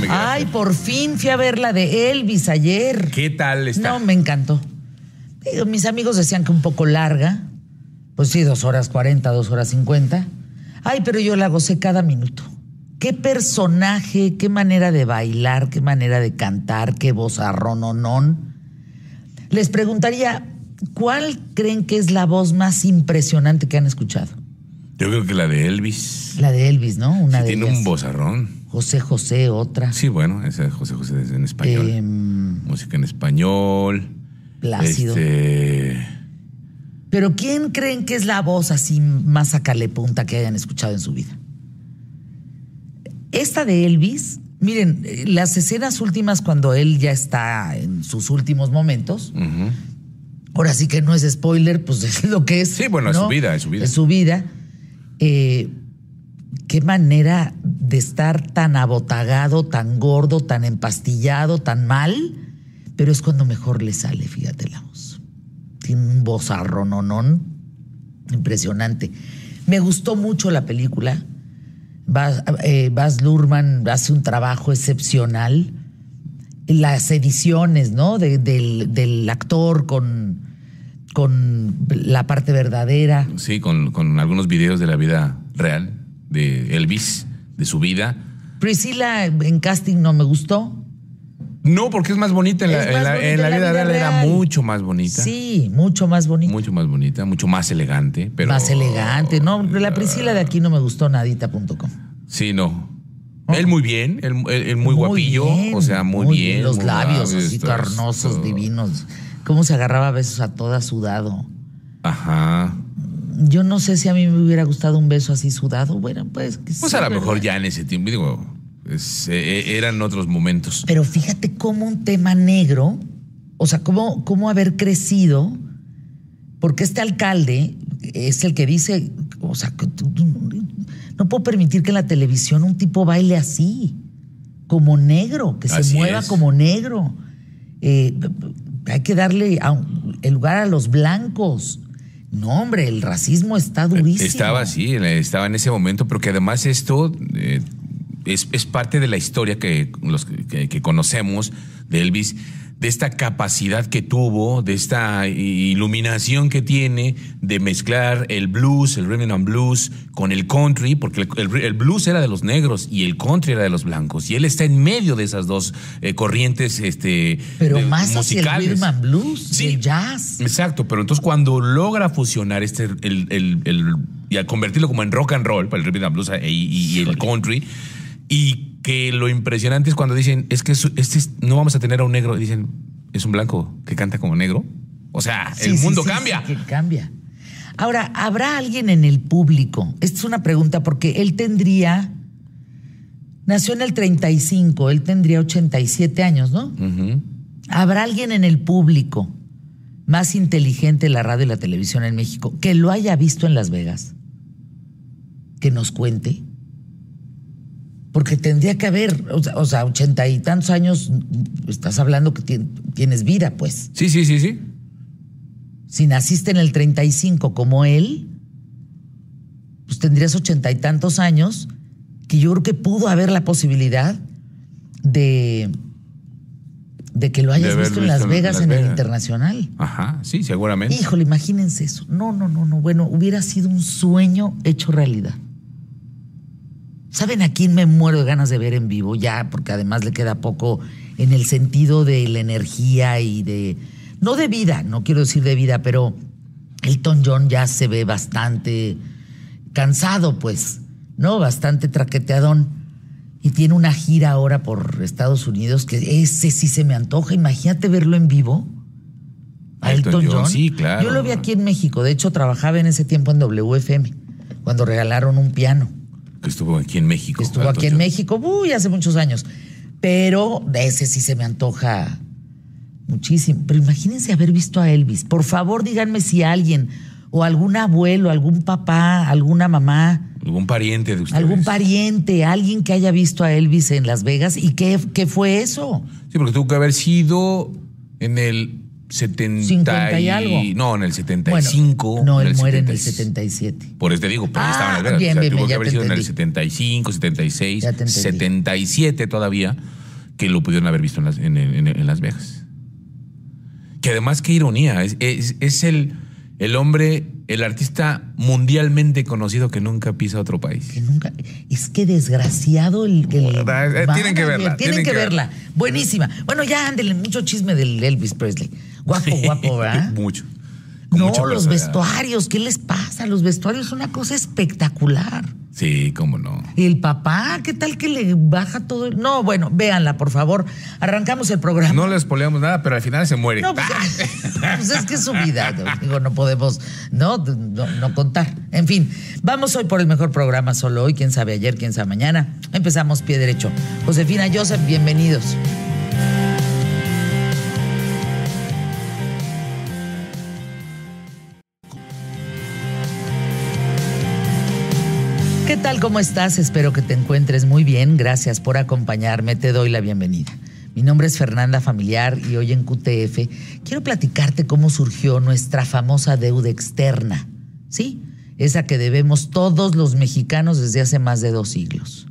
Miguel Ay, Ángel. por fin fui a ver la de Elvis ayer. ¿Qué tal está? No, me encantó. Digo, Mis amigos decían que un poco larga. Pues sí, dos horas cuarenta, dos horas cincuenta. Ay, pero yo la gocé cada minuto. Qué personaje, qué manera de bailar, qué manera de cantar, qué vozarrononón. Les preguntaría, ¿cuál creen que es la voz más impresionante que han escuchado? Yo creo que la de Elvis. La de Elvis, ¿no? Una Sí, de tiene ellas. un vozarrón. José José, otra. Sí, bueno, esa es José José es en español. Em, Música en español. Plácido. Este, Pero ¿quién creen que es la voz así más punta que hayan escuchado en su vida? Esta de Elvis, miren, las escenas últimas cuando él ya está en sus últimos momentos, ahora sí que no es spoiler, pues es lo que es. Sí, bueno, es su vida, es su vida. Es su vida. Eh, qué manera de estar tan abotagado, tan gordo, tan empastillado, tan mal, pero es cuando mejor le sale, fíjate la voz. Tiene un vozarrononón impresionante. Me gustó mucho la película. Baz, eh, Baz Luhrmann hace un trabajo excepcional. Las ediciones, ¿no? De- del, del actor con, con la parte verdadera. Sí, con, con algunos videos de la vida real de Elvis, de su vida. Priscila en casting no me gustó. No, porque es más bonita en la, Es en más la- bonita en la vida, real, era mucho más bonita. Sí, mucho más bonita. Mucho más bonita, mucho más elegante, pero más elegante. No, la Priscila de aquí no me gustó nadita.com. Sí, no. Él muy bien, él, él- él muy, guapillo, bien, o sea, muy, bien. Los muy labios así carnosos, divinos. Cómo se agarraba a besos a toda sudado. Ajá. Yo no sé si a mí me hubiera gustado un beso así sudado. Bueno, pues. Pues sí, a lo mejor ya en ese tiempo, digo, es- eh, eran otros momentos. Pero fíjate cómo un tema negro, o sea, cómo, cómo haber crecido, porque este alcalde es el que dice, o sea, no puedo permitir que en la televisión un tipo baile así, como negro, que se mueva es. como negro. Eh, hay que darle el lugar a los blancos. No, hombre, el racismo está durísimo. Estaba así, estaba en ese momento, pero que además esto eh, es, es parte de la historia que, los, que, que conocemos de Elvis, de esta capacidad que tuvo, de esta iluminación que tiene de mezclar el blues, el rhythm and blues, con el country, porque el, blues era de los negros y el country era de los blancos, y él está en medio de esas dos eh, corrientes este, Pero de- más hacia el musicales. rhythm and blues, Sí. el jazz. Exacto, pero entonces cuando logra fusionar este el, el- el- y al convertirlo como en rock and roll, para el rhythm and blues y, y- y el country, y que lo impresionante es cuando dicen, es que este es- no vamos a tener a un negro, dicen, es un blanco que canta como negro. O sea, Sí, el sí, mundo sí, cambia. sí, que cambia. Ahora, ¿habrá alguien en el público? Esta es una pregunta porque él tendría. Nació en el 35, él tendría 87 años, ¿no? ¿Habrá alguien en el público más inteligente de la radio y la televisión en México que lo haya visto en Las Vegas? Que nos cuente. Porque tendría que haber, o sea, ochenta y tantos años, estás hablando que tien- tienes vida, pues. Sí, sí, sí, sí. Si naciste en el 35 como él, pues tendrías ochenta y tantos años, que yo creo que pudo haber la posibilidad de, de que lo hayas visto en Las Vegas Las en el internacional. Ajá, sí, seguramente. Híjole, imagínense eso. No, no, no, no. Bueno, hubiera sido un sueño hecho realidad. ¿Saben a quién me muero de ganas de ver en vivo? Ya, porque además le queda poco en el sentido de la energía y de. No de vida, no quiero decir de vida, pero Elton John ya se ve bastante cansado, pues, ¿no? Bastante traqueteadón. Y tiene una gira ahora por Estados Unidos que ese sí se me antoja. Imagínate verlo en vivo. A Elton Elton, John, John. sí, claro. Yo lo vi aquí en México. De hecho, trabajaba en ese tiempo en WFM, cuando regalaron un piano. Que estuvo aquí en México. Estuvo aquí en. México, uy, hace muchos años. Pero de ese sí se me antoja muchísimo. Pero imagínense haber visto a Elvis. Por favor, díganme si alguien, o algún abuelo, algún papá, alguna mamá, Algún pariente de ustedes. algún pariente, alguien que haya visto a Elvis en Las Vegas y qué, qué fue eso. Sí, porque tuvo que haber sido en el 70 50 y algo. No, en el 75. Bueno, no, él muere en el 70. 77. Por eso te digo, pero Ah, ya estaba en Las Vegas. bien, o sea, bien, tuvo bien, que haber sido en el entendí. 75, 76, Ya te entendí. 77 todavía, que lo pudieron haber visto en Las, en- en- en Las Vegas. Que además, qué ironía, es, es- es el, el hombre, el artista mundialmente conocido que nunca pisa otro país. Que nunca. Es que desgraciado el. el Eh, tienen que verla, Tienen, tienen que, que verla. Buenísima. Bueno, ya ándele, mucho chisme del Elvis Presley. Guapo, guapo, ¿verdad? Mucho. Con No, mucha los vestuarios, ¿qué les pasa? Los vestuarios son una cosa espectacular. Sí, cómo no. El papá, ¿qué tal que le baja todo? el- No, bueno, véanla, por favor. Arrancamos el programa. No les poleamos nada, pero al final se muere. No, pues, pues es que es su vida. Digo, no podemos no, no, no contar. En fin, vamos hoy por el mejor programa solo hoy. Quién sabe ayer, quién sabe mañana. Empezamos pie derecho. Josefina Joseph, bienvenidos. ¿Cómo estás? Espero que te encuentres muy bien. Gracias por acompañarme. Te doy la bienvenida. Mi nombre es Fernanda Familiar y hoy en QTF quiero platicarte cómo surgió nuestra famosa deuda externa. ¿Sí? Esa que debemos todos los mexicanos desde hace más de dos siglos.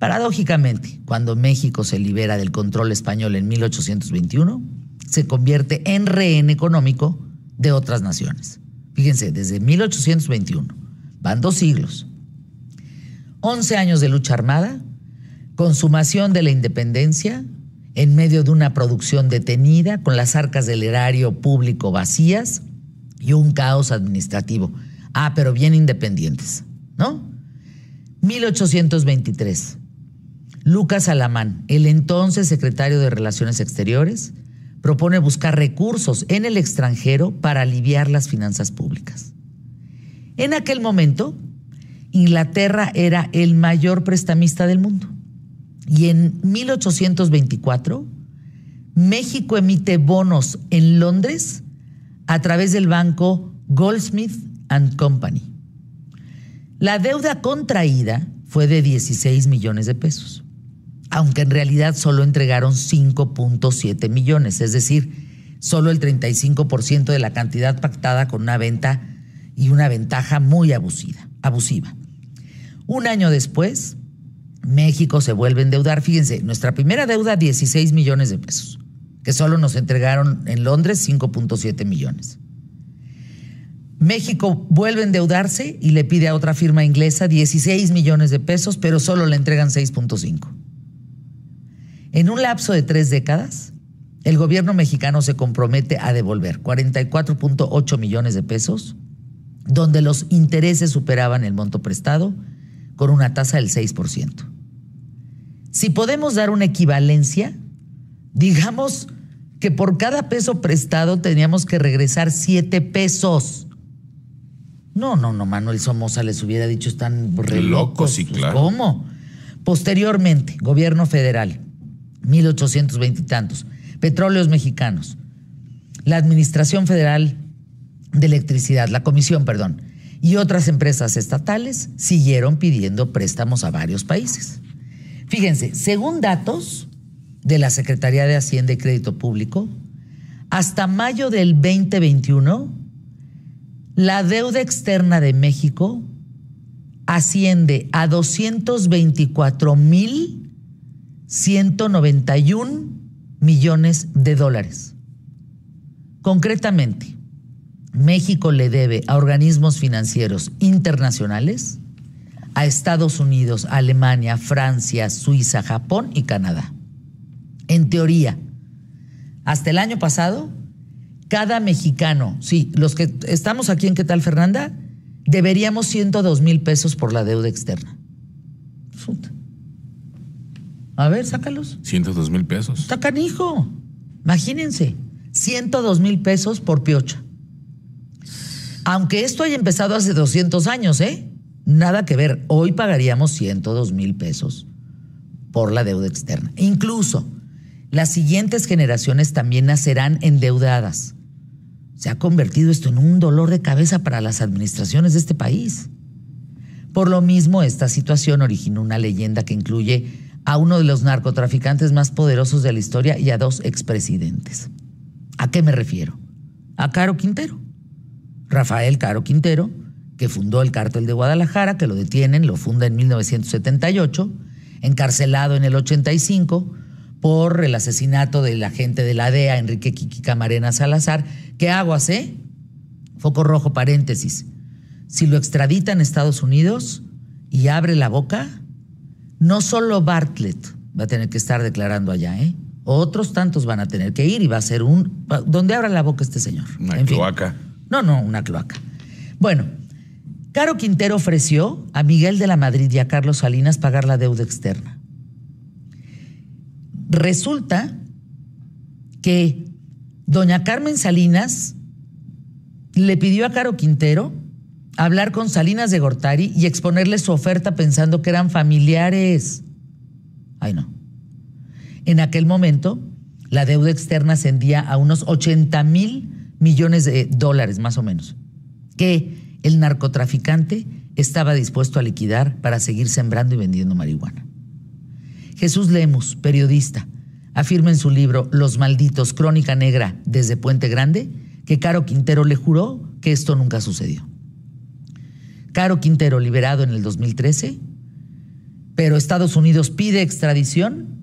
Paradójicamente, cuando México se libera del control español en 1821, se convierte en rehén económico de otras naciones. Fíjense, desde 1821, van dos siglos. 11 años de lucha armada, consumación de la independencia, en medio de una producción detenida, con las arcas del erario público vacías y un caos administrativo. Ah, pero bien independientes, ¿no? 1823. Lucas Alamán, el entonces secretario de Relaciones Exteriores, propone buscar recursos en el extranjero para aliviar las finanzas públicas. En aquel momento, Inglaterra era el mayor prestamista del mundo. Y en 1824, México emite bonos en Londres a través del banco Goldsmith and Company. La deuda contraída fue de 16 millones de pesos, aunque en realidad solo entregaron 5.7 millones, es decir, solo el 35% de la cantidad pactada con una venta y una ventaja muy abusiva. abusiva. Un año después, México se vuelve a endeudar. Fíjense, nuestra primera deuda, 16 millones de pesos, que solo nos entregaron en Londres 5.7 millones. México vuelve a endeudarse y le pide a otra firma inglesa 16 millones de pesos, pero solo le entregan 6.5. En un lapso de tres décadas, el gobierno mexicano se compromete a devolver 44.8 millones de pesos, donde los intereses superaban el monto prestado con una tasa del 6%. Si podemos dar una equivalencia, digamos que por cada peso prestado teníamos que regresar 7 pesos. No, no, no, Manuel Somoza les hubiera dicho están re Locos, sí, Pues, claro. ¿Cómo? Posteriormente, gobierno federal, 1820 y tantos, petróleos mexicanos, la Administración Federal de Electricidad, la Comisión, perdón, y otras empresas estatales siguieron pidiendo préstamos a varios países. Fíjense, según datos de la Secretaría de Hacienda y Crédito Público, hasta mayo del 2021, la deuda externa de México asciende a 224 mil 191 millones de dólares. Concretamente, México le debe a organismos financieros internacionales, a Estados Unidos, Alemania, Francia, Suiza, Japón y Canadá. En teoría, hasta el año pasado, cada mexicano, sí, los que estamos aquí en ¿Qué tal, Fernanda? Deberíamos 102 mil pesos por la deuda externa. A ver, sácalos. 102 mil pesos. Está canijo. Imagínense, 102 mil pesos por piocha. Aunque esto haya empezado hace 200 años, ¿eh? Nada que ver. Hoy pagaríamos 102 mil pesos por la deuda externa. Incluso las siguientes generaciones también nacerán endeudadas. Se ha convertido esto en un dolor de cabeza para las administraciones de este país. Por lo mismo, esta situación originó una leyenda que incluye a uno de los narcotraficantes más poderosos de la historia y a dos expresidentes. ¿A qué me refiero? A Caro Quintero. Rafael Caro Quintero, que fundó el cártel de Guadalajara, que lo detienen, lo funda en 1978, encarcelado en el 85 por el asesinato del agente de la DEA, Enrique Kiki Camarena Salazar. ¿Qué aguas, eh? Foco rojo, paréntesis. Si lo extraditan a Estados Unidos y abre la boca, no solo Bartlett va a tener que estar declarando allá, ¿eh? Otros tantos van a tener que ir y va a ser un... ¿Dónde abra la boca este señor? Una cloaca. No, no, una cloaca. Bueno, Caro Quintero ofreció a Miguel de la Madrid y a Carlos Salinas pagar la deuda externa. Resulta que doña Carmen Salinas le pidió a Caro Quintero hablar con Salinas de Gortari y exponerle su oferta pensando que eran familiares. Ay, no. En aquel momento, la deuda externa ascendía a unos 80 mil millones de dólares, más o menos, que el narcotraficante estaba dispuesto a liquidar para seguir sembrando y vendiendo marihuana. Jesús Lemus, periodista, afirma en su libro Los Malditos, Crónica Negra desde Puente Grande, que Caro Quintero le juró que esto nunca sucedió. Caro Quintero, liberado en el 2013, pero Estados Unidos pide extradición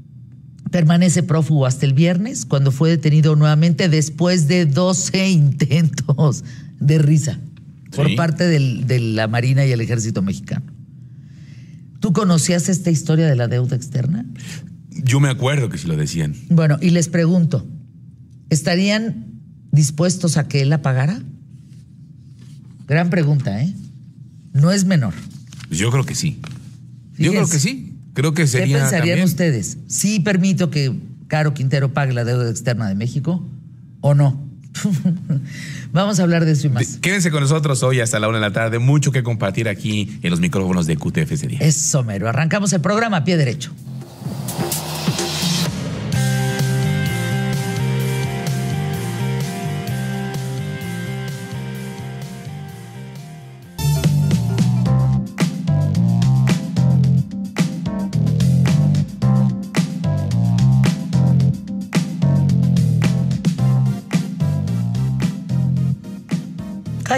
Permanece prófugo hasta el viernes, cuando fue detenido nuevamente después de 12 intentos de risa por parte de la Marina y el Ejército Mexicano. ¿Tú conocías esta historia de la deuda externa? Yo me acuerdo que se lo decían. Bueno, y les pregunto, ¿estarían dispuestos a que él la pagara? Gran pregunta, ¿eh? No es menor. Yo creo que sí. Yo creo que sí. Creo que sería. ¿Qué pensarían ustedes? ¿Sí permito que Caro Quintero pague la deuda externa de México o no? Vamos a hablar de eso y más. Quédense con nosotros hoy hasta la una de la tarde. Mucho que compartir aquí en los micrófonos de QTF sería. Eso, mero. Arrancamos el programa a pie derecho.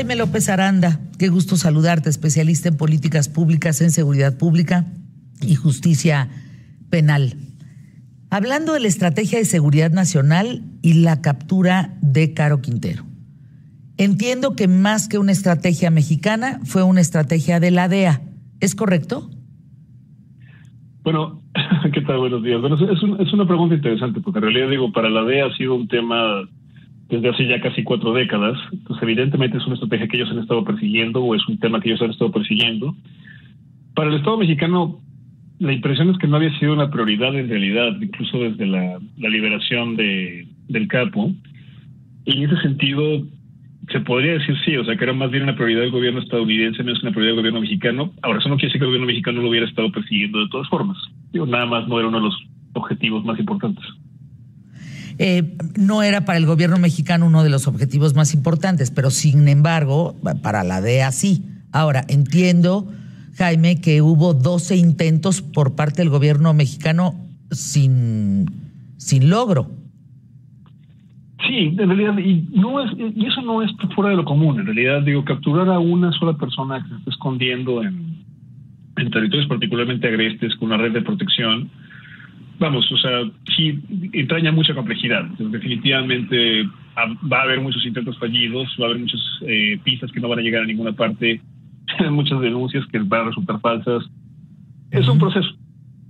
Jaime López Aranda, qué gusto saludarte, especialista en políticas públicas, en seguridad pública y justicia penal. Hablando de la estrategia de seguridad nacional y la captura de Caro Quintero. Entiendo que más que una estrategia mexicana, fue una estrategia de la DEA. ¿Es correcto? Bueno, ¿qué tal? Buenos días. Bueno, es, es una pregunta interesante, porque en realidad digo, para la DEA ha sido un tema desde hace ya casi cuatro décadas. Entonces, evidentemente es una estrategia que ellos han estado persiguiendo o es un tema que ellos han estado persiguiendo. Para el Estado mexicano, la impresión es que no había sido una prioridad en realidad, incluso desde la, liberación de, del capo. Y en ese sentido, se podría decir sí, o sea, que era más bien una prioridad del gobierno estadounidense, menos una prioridad del gobierno mexicano. Ahora, eso no quiere decir que el gobierno mexicano lo hubiera estado persiguiendo de todas formas. Digo, nada más no era uno de los objetivos más importantes. Eh, no era para el gobierno mexicano uno de los objetivos más importantes, pero sin embargo, para la DEA sí. Ahora, entiendo, Jaime, que hubo 12 intentos por parte del gobierno mexicano sin, sin logro. Sí, en realidad, y, no es, y eso no es fuera de lo común. En realidad, digo, capturar a una sola persona que se está escondiendo en, en territorios particularmente agrestes con una red de protección, vamos, o sea, sí entraña mucha complejidad. definitivamente va a haber muchos intentos fallidos, va a haber muchas eh, pistas que no van a llegar a ninguna parte, muchas denuncias que van a resultar falsas. Es un proceso,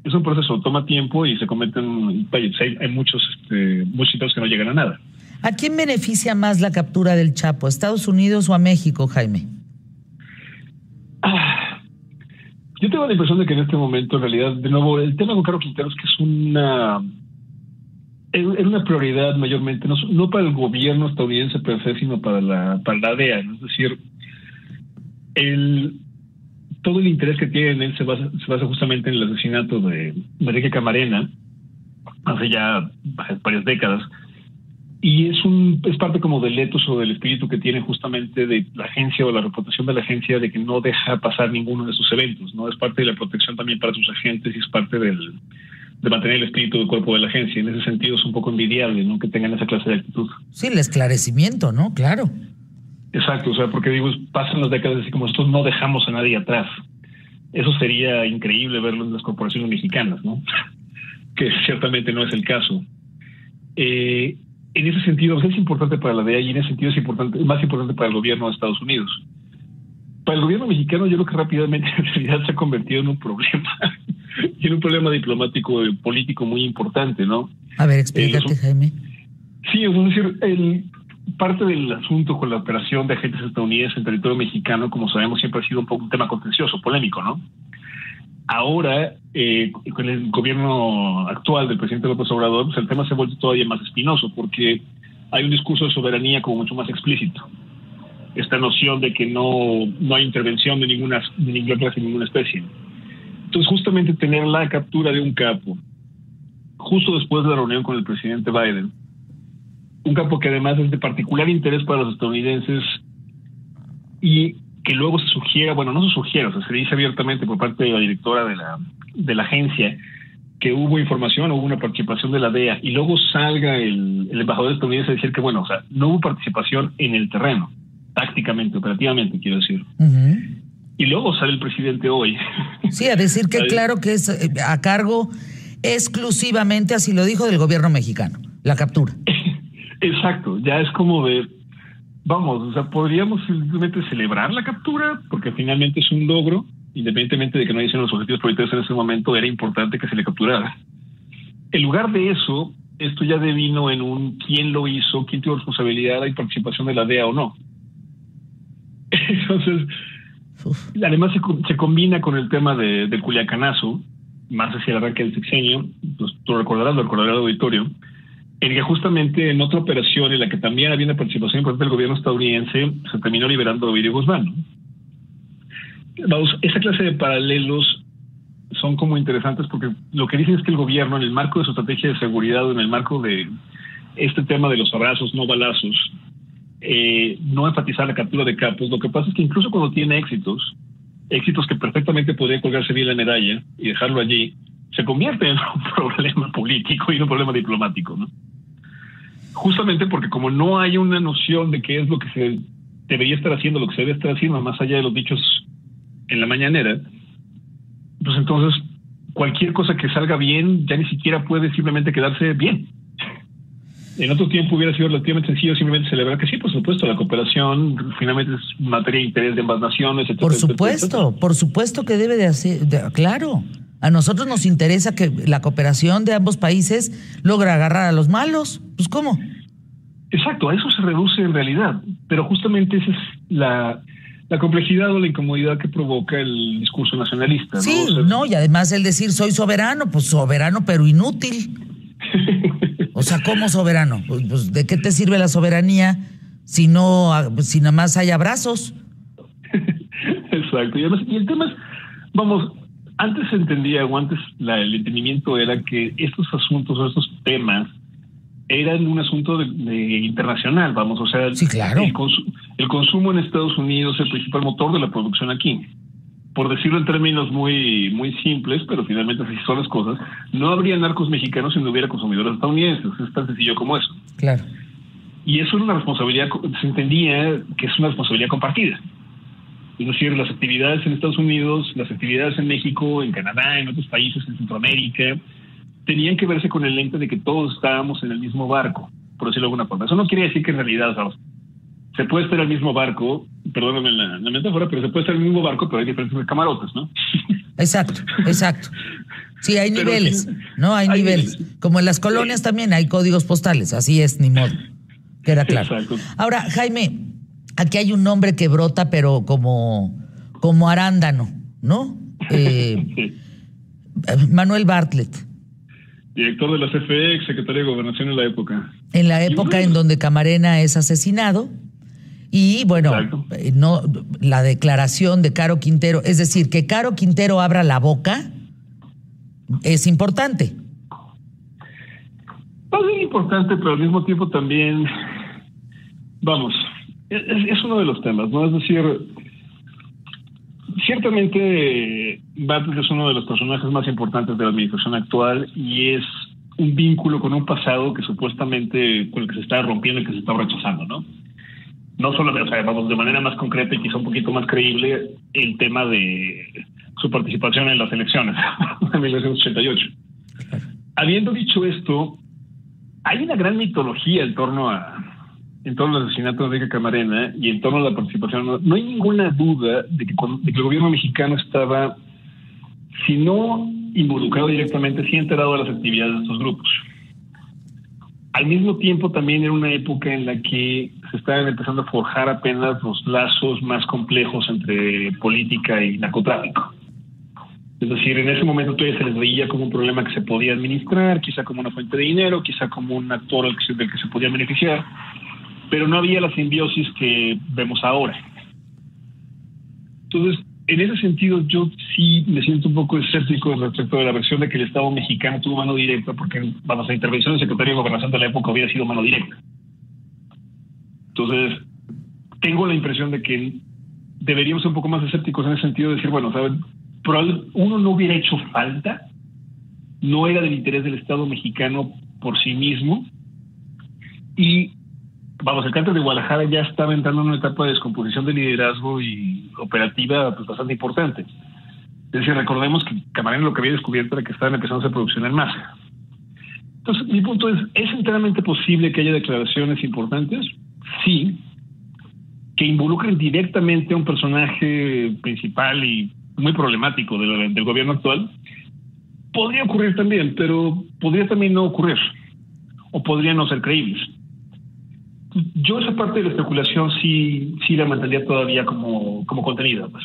es un proceso, toma tiempo y se cometen, hay, muchos, este, muchos intentos que no llegan a nada. ¿A quién beneficia más la captura del Chapo, a Estados Unidos o a México, Jaime? Ah, yo tengo la impresión de que en este momento, en realidad, de nuevo, el tema con Carlos Quintero es que es una una prioridad mayormente, no, para el gobierno estadounidense per se, sino para la, para la DEA. Es decir, el, todo el interés que tiene en él se basa, se basa justamente en el asesinato de Enrique Camarena hace ya varias décadas y es un es parte como del etos o del espíritu que tiene justamente de la agencia o la reputación de la agencia de que no deja pasar ninguno de sus eventos, ¿no? Es parte de la protección también para sus agentes y es parte del, de mantener el espíritu del cuerpo de la agencia. En ese sentido es un poco envidiable, ¿no? Que tengan esa clase de actitud. Sí, el esclarecimiento, ¿no? Claro. Exacto, o sea, porque digo, pasan las décadas así como nosotros no dejamos a nadie atrás. Eso sería increíble verlo en las corporaciones mexicanas, ¿no? que ciertamente no es el caso. Eh, en ese sentido, es importante para la DEA y en ese sentido es importante, más importante para el gobierno de Estados Unidos. Para el gobierno mexicano, yo creo que rápidamente en realidad se ha convertido en un problema, y en un problema diplomático y político muy importante, ¿no? A ver, explícate, Jaime. Sí, es decir, el, parte del asunto con la operación de agentes estadounidenses en territorio mexicano, como sabemos, siempre ha sido un poco un tema contencioso, polémico, ¿no? Ahora, eh, con el gobierno actual del presidente López Obrador, pues el tema se ha vuelto todavía más espinoso porque hay un discurso de soberanía como mucho más explícito. Esta noción de que no, no hay intervención de ninguna, de ninguna clase, ninguna especie. Entonces, justamente tener la captura de un capo, justo después de la reunión con el presidente Biden, un capo que además es de particular interés para los estadounidenses y que luego se sugiera, bueno, no se sugiera, o sea, se dice abiertamente por parte de la directora de la, de la agencia que hubo información, hubo una participación de la DEA y luego salga el, embajador estadounidense a decir que, bueno, o sea, no hubo participación en el terreno, tácticamente, operativamente, quiero decir. Y luego sale el presidente hoy. Sí, a decir que claro que es eh, a cargo exclusivamente, así lo dijo, del gobierno mexicano, la captura. Exacto, ya es como de, vamos, o sea, podríamos simplemente celebrar la captura, porque finalmente es un logro, independientemente de que no dicen los objetivos prioritarios en ese momento, era importante que se le capturara. En lugar de eso, esto ya devino en un quién lo hizo, quién tuvo responsabilidad y participación de la DEA o no. Entonces, además se, combina con el tema de, del Culiacanazo, más hacia el arranque del sexenio, pues tú recordarás, lo recordarás el auditorio, en que justamente en otra operación en la que también había una participación importante del gobierno estadounidense, se terminó liberando a Ovidio Guzmán. Vamos, esa clase de paralelos son como interesantes porque lo que dicen es que el gobierno, en el marco de su estrategia de seguridad, en el marco de este tema de los abrazos, no balazos, eh, no enfatizar la captura de capos, lo que pasa es que incluso cuando tiene éxitos, éxitos que perfectamente podría colgarse bien la medalla y dejarlo allí, se convierte en un problema político y un problema diplomático, ¿no? justamente porque como no hay una noción de qué es lo que se debería estar haciendo, lo que se debe estar haciendo, más allá de los dichos en la mañanera, pues entonces cualquier cosa que salga bien ya ni siquiera puede simplemente quedarse bien. En otro tiempo hubiera sido relativamente sencillo simplemente celebrar que sí, por supuesto, la cooperación finalmente es materia de interés de ambas naciones. por supuesto, por supuesto que debe de hacer, claro. A nosotros nos interesa que la cooperación de ambos países logre agarrar a los malos. Pues ¿cómo? Exacto, a eso se reduce en realidad. Pero justamente esa es la, complejidad o la incomodidad que provoca el discurso nacionalista. Sí, no, y además el decir soy soberano, pues soberano pero inútil. o sea, ¿cómo soberano? Pues, pues, ¿de qué te sirve la soberanía si no, si nada más hay abrazos? Exacto, y además y el tema es, vamos, antes se entendía o antes el entendimiento era que estos asuntos o estos temas eran un asunto de, internacional, vamos, o sea, el, consumo en Estados Unidos es el principal motor de la producción aquí. Por decirlo en términos muy muy simples, pero finalmente así son las cosas, no habría narcos mexicanos si no hubiera consumidores estadounidenses, es tan sencillo como eso. Claro. Y eso es una responsabilidad, se entendía que es una responsabilidad compartida. Es decir, las actividades en Estados Unidos, las actividades en México, en Canadá, en otros países, en Centroamérica, tenían que verse con el lente de que todos estábamos en el mismo barco, por decirlo de alguna forma. Eso no quiere decir que en realidad, se puede estar en el mismo barco, perdóname la, metáfora, pero se puede estar en el mismo barco, pero hay diferentes camarotes, ¿no? Exacto, exacto. Sí, hay niveles, ¿no? Hay, niveles. Como en las colonias también hay códigos postales, así es, ni modo. Queda claro. Exacto. Ahora, Jaime, Aquí hay un nombre que brota, pero como, como arándano, ¿no? Eh, Manuel Bartlett. Director de la CFE, secretario de Gobernación en la época. En la época en donde Camarena es asesinado. Y bueno, eh, no la declaración de Caro Quintero, es decir, que Caro Quintero abra la boca es importante. Es importante, pero al mismo tiempo también, vamos, es, uno de los temas, ¿no? Es decir, ciertamente Bartlett es uno de los personajes más importantes de la administración actual y es un vínculo con un pasado que supuestamente con el que se está rompiendo y que se está rechazando, ¿no? No solo, o sea, vamos, de manera más concreta y quizá un poquito más creíble, el tema de su participación en las elecciones de 1988. Habiendo dicho esto, hay una gran mitología en torno a en torno al asesinato de Enrique Camarena y en torno a la participación. No, hay ninguna duda de que, de que el gobierno mexicano estaba, si no involucrado directamente, sí enterado de las actividades de estos grupos. Al mismo tiempo, también era una época en la que se estaban empezando a forjar apenas los lazos más complejos entre política y narcotráfico. Es decir, en ese momento todavía se les veía como un problema que se podía administrar, quizá como una fuente de dinero, quizá como un actor del que se podía beneficiar, pero no había la simbiosis que vemos ahora. Entonces, en ese sentido, yo sí me siento un poco escéptico respecto de la versión de que el Estado mexicano tuvo mano directa, porque vamos, la intervención del secretario de Gobernación de la época hubiera sido mano directa. Entonces, tengo la impresión de que deberíamos ser un poco más escépticos en ese sentido de decir, bueno, ¿saben? uno no hubiera hecho falta, no era del interés del Estado mexicano por sí mismo, y vamos, el cártel de Guadalajara ya estaba entrando en una etapa de descomposición de liderazgo y operativa pues, bastante importante. Es decir, recordemos que Camarena lo que había descubierto era que estaban empezando a hacer producción en masa. Entonces, mi punto es, ¿es enteramente posible que haya declaraciones importantes? Sí. Que involucren directamente a un personaje principal y muy problemático del, del gobierno actual. Podría ocurrir también, pero podría también no ocurrir. O podría no ser creíbles. Yo esa parte de la especulación sí, sí la mantendría todavía como, como contenido. Pues.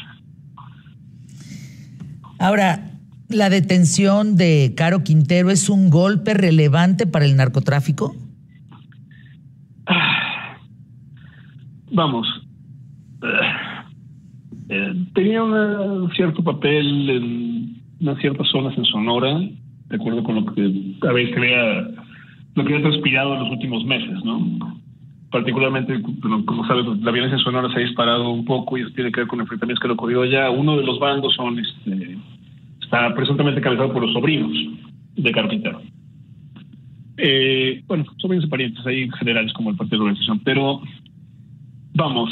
Ahora, ¿la detención de Caro Quintero es un golpe relevante para el narcotráfico? vamos. Eh, tenía un cierto papel en unas ciertas zonas en Sonora, de acuerdo con lo que, a ver, lo que había transpirado en los últimos meses, ¿no? Particularmente, como sabes, la violencia sonora se ha disparado un poco y eso tiene que ver con enfrentamientos que han ocurrido allá. Uno de los bandos son, este, está presuntamente cabezado por los sobrinos de Carpintero. Eh, bueno, sobrinos y parientes ahí generales como el partido de organización, pero vamos,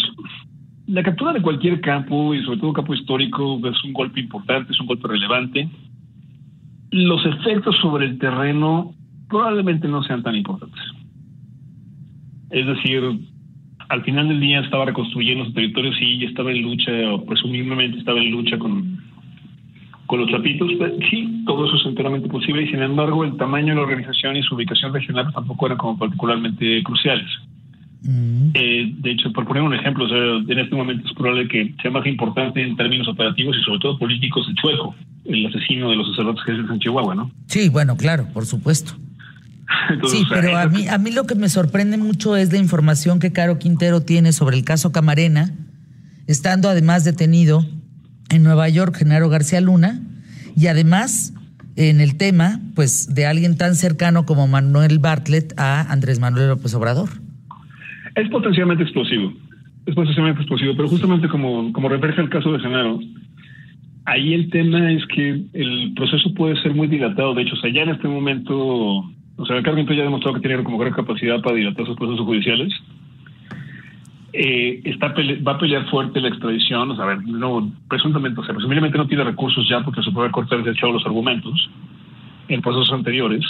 la captura de cualquier campo y sobre todo campo histórico es un golpe importante, es un golpe relevante. Los efectos sobre el terreno probablemente no sean tan importantes. Es decir, al final del día estaba reconstruyendo su territorio, sí, estaba en lucha, o presumiblemente estaba en lucha con, con los chapitos. Sí, todo eso es enteramente posible y sin embargo el tamaño de la organización y su ubicación regional tampoco eran como particularmente cruciales. Mm. Eh, de hecho, por poner un ejemplo, en este momento es probable que sea más importante en términos operativos y sobre todo políticos el Chueco, el asesino de los sacerdotes que en Chihuahua, ¿no? Sí, bueno, claro, por supuesto sí, pero a mí, a mí lo que me sorprende mucho es la información que Caro Quintero tiene sobre el caso Camarena, estando además detenido en Nueva York Genaro García Luna, y además en el tema, pues, de alguien tan cercano como Manuel Bartlett a Andrés Manuel López Obrador. Es potencialmente explosivo, es potencialmente explosivo, pero justamente como, como refleja el caso de Genaro, ahí el tema es que el proceso puede ser muy dilatado. De hecho, o sea, ya en este momento o sea, el Carmen ya ha demostrado que tiene como gran capacidad para dilatar sus procesos judiciales. Eh, está va a pelear fuerte la extradición, o sea, a ver, no, presuntamente, o sea, presumiblemente no tiene recursos ya porque se puede cortar de hecho los argumentos en procesos anteriores,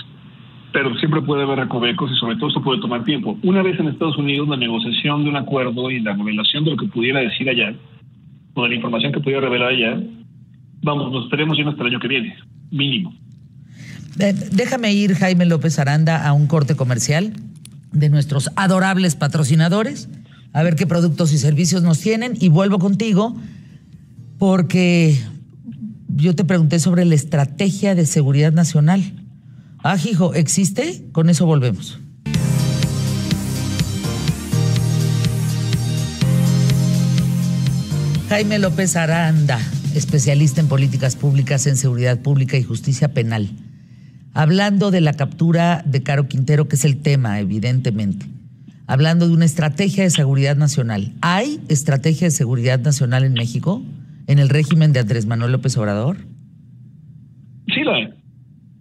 pero siempre puede haber recovecos y sobre todo esto puede tomar tiempo. Una vez en Estados Unidos, la negociación de un acuerdo y la revelación de lo que pudiera decir allá, o de la información que pudiera revelar allá, vamos, nos esperemos ya hasta el año que viene, mínimo. Eh, déjame ir, Jaime López Aranda, a un corte comercial de nuestros adorables patrocinadores, a ver qué productos y servicios nos tienen y vuelvo contigo porque yo te pregunté sobre la estrategia de seguridad nacional. Ah, hijo, ¿existe? Con eso volvemos. Jaime López Aranda, especialista en políticas públicas en seguridad pública y justicia penal hablando de la captura de Caro Quintero, que es el tema, evidentemente, hablando de una estrategia de seguridad nacional. ¿Hay estrategia de seguridad nacional en México? en el régimen de Andrés Manuel López Obrador? Sí la hay.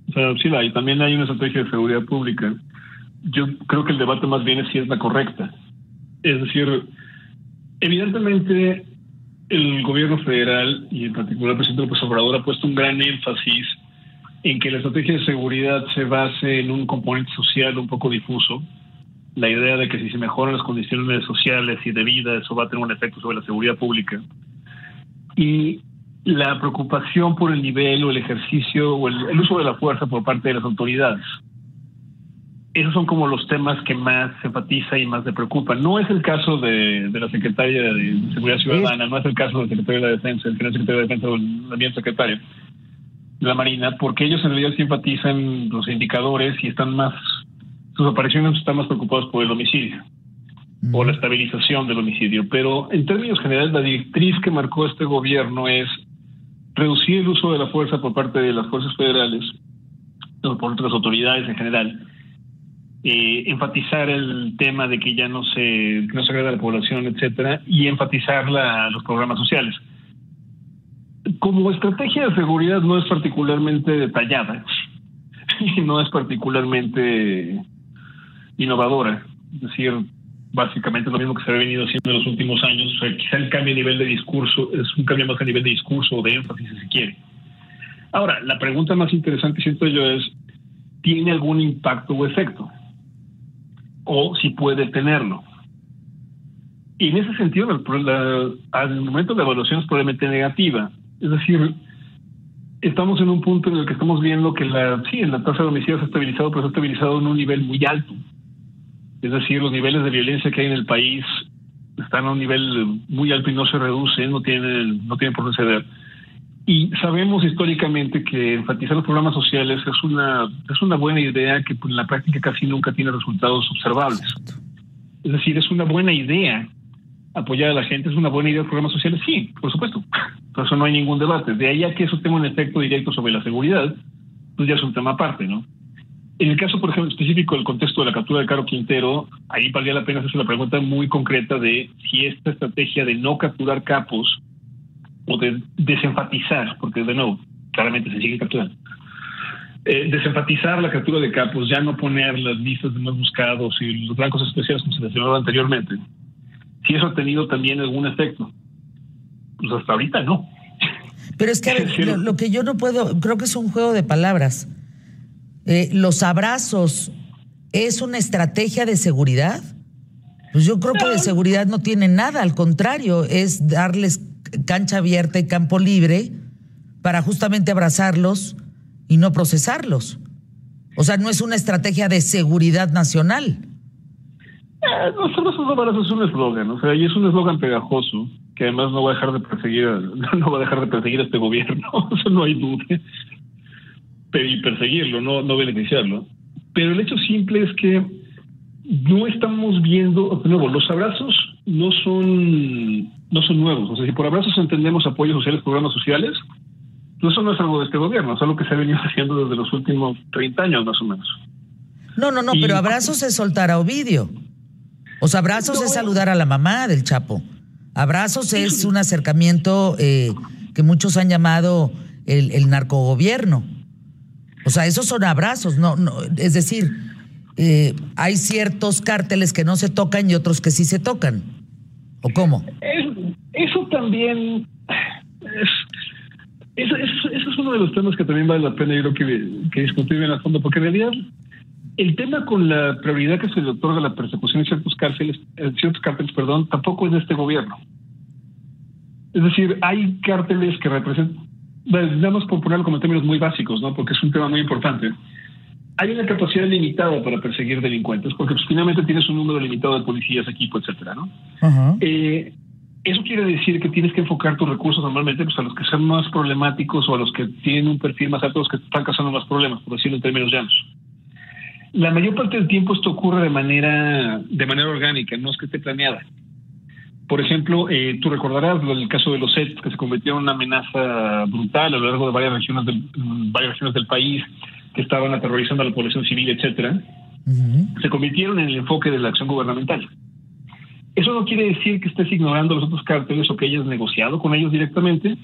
O sea, sí la hay. También hay una estrategia de seguridad pública. Yo creo que el debate más bien es si es la correcta. Es decir, evidentemente el gobierno federal y en particular el presidente López Obrador ha puesto un gran énfasis en que la estrategia de seguridad se base en un componente social un poco difuso. La idea de que si se mejoran las condiciones sociales y de vida, eso va a tener un efecto sobre la seguridad pública. Y la preocupación por el nivel o el ejercicio o el, uso de la fuerza por parte de las autoridades. Esos son como los temas que más se enfatiza y más le preocupan. No es el caso de, la secretaria de Seguridad Ciudadana, no es el caso del secretario de la Defensa, el secretario de Defensa o el ambiente secretario la Marina, porque ellos en realidad sí enfatizan los indicadores y están más, sus apariciones están más preocupados por el homicidio, por la estabilización del homicidio. Pero en términos generales, la directriz que marcó este gobierno es reducir el uso de la fuerza por parte de las fuerzas federales, o por otras autoridades en general, eh, enfatizar el tema de que ya no se, no se agrada a la población, etcétera, y enfatizar la, los programas sociales como estrategia de seguridad no es particularmente detallada y no es particularmente innovadora. Es decir, básicamente lo mismo que se ha venido haciendo en los últimos años. O sea, quizá el cambio a nivel de discurso es un cambio más a nivel de discurso o de énfasis, si se quiere. Ahora, la pregunta más interesante, siento yo, es: ¿tiene algún impacto o efecto? O si puede tenerlo. Y en ese sentido, al momento de la evaluación es probablemente negativa es decir, estamos en un punto en el que estamos viendo que la, sí, la tasa de homicidios ha estabilizado, pero se ha estabilizado en un nivel muy alto. Es decir, los niveles de violencia que hay en el país están a un nivel muy alto y no se reducen, no tienen, no tienen por qué ceder. Y sabemos históricamente que enfatizar los programas sociales es una, es una buena idea que en la práctica casi nunca tiene resultados observables. Es decir, es una buena idea apoyar a la gente, es una buena idea los programas sociales, sí, por supuesto. Por eso no hay ningún debate. De ahí a que eso tenga un efecto directo sobre la seguridad, pues ya es un tema aparte, ¿no? En el caso, por ejemplo, específico del contexto de la captura de Caro Quintero, ahí valía la pena hacerse la pregunta muy concreta de si esta estrategia de no capturar capos o de desenfatizar, porque de nuevo, claramente se sigue capturando, eh, desenfatizar la captura de capos, ya no poner las listas de más buscados y los blancos especiales como se mencionaba anteriormente, si eso ha tenido también algún efecto. Pues hasta ahorita no. Pero es que lo, que yo no puedo, creo que es un juego de palabras. Eh, los abrazos es una estrategia de seguridad. Pues yo creo que de seguridad no tiene nada, al contrario, es darles cancha abierta y campo libre para justamente abrazarlos y no procesarlos. O sea, no es una estrategia de seguridad nacional. Eh, los abrazos es un eslogan, o sea, y es un eslogan pegajoso que además no va a dejar de perseguir, no va a dejar de perseguir a este gobierno, eso no hay duda, y perseguirlo, no, no beneficiarlo. Pero el hecho simple es que no estamos viendo, de nuevo, los abrazos no son, no son nuevos. O sea, si por abrazos entendemos apoyos sociales, programas sociales, pues eso no es algo de este gobierno, es algo que se ha venido haciendo desde los últimos 30 años más o menos. No, no, no, pero abrazos es soltar a Ovidio. O sea, abrazos es saludar a la mamá del Chapo. Abrazos es un acercamiento eh, que muchos han llamado el, el, narcogobierno. O sea, esos son abrazos, no, no es decir, eh, hay ciertos cárteles que no se tocan y otros que sí se tocan. ¿O cómo? eso también es, eso, es uno de los temas que también vale la pena, yo creo que, que discutir bien a fondo, porque en realidad el tema con la prioridad que se le otorga a la persecución de ciertos cárceles, ciertos cárteles, perdón, tampoco es de este gobierno. Es decir, hay cárteles que representan, nada más por ponerlo como términos muy básicos, ¿no? Porque es un tema muy importante. Hay una capacidad limitada para perseguir delincuentes, porque pues, finalmente tienes un número limitado de policías, equipo, etcétera, ¿no? Eh, eso quiere decir que tienes que enfocar tus recursos normalmente pues, a los que son más problemáticos o a los que tienen un perfil más alto, los que están causando más problemas, por decirlo en términos llanos. La mayor parte del tiempo esto ocurre de manera, de manera orgánica, no es que esté planeada. Por ejemplo, eh, tú recordarás el caso de los SET, que se convirtió en una amenaza brutal a lo largo de varias regiones del, varias regiones del país, que estaban aterrorizando a la población civil, etcétera. Se convirtieron en el enfoque de la acción gubernamental. Eso no quiere decir que estés ignorando a los otros cárteles o que hayas negociado con ellos directamente,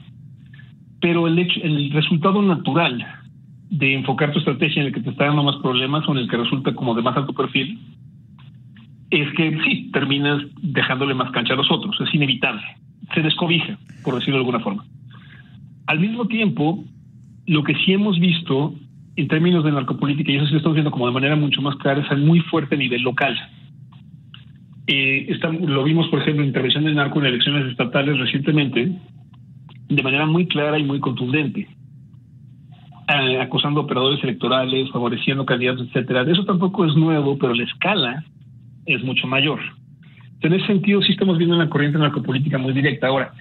pero el, el resultado natural de enfocar tu estrategia en el que te está dando más problemas o en el que resulta como de más alto perfil, es que sí, terminas dejándole más cancha a los otros, es inevitable, se descobija, por decirlo de alguna forma. Al mismo tiempo, lo que sí hemos visto en términos de narcopolítica, y eso sí lo estamos viendo como de manera mucho más clara, es a muy fuerte nivel local. Eh, lo vimos, por ejemplo, en intervención del narco en elecciones estatales recientemente, de manera muy clara y muy contundente, eh, acosando operadores electorales, favoreciendo candidatos, etcétera. Eso tampoco es nuevo, pero la escala es mucho mayor. En ese sentido, sí estamos viendo una corriente narcopolítica muy directa. Ahora,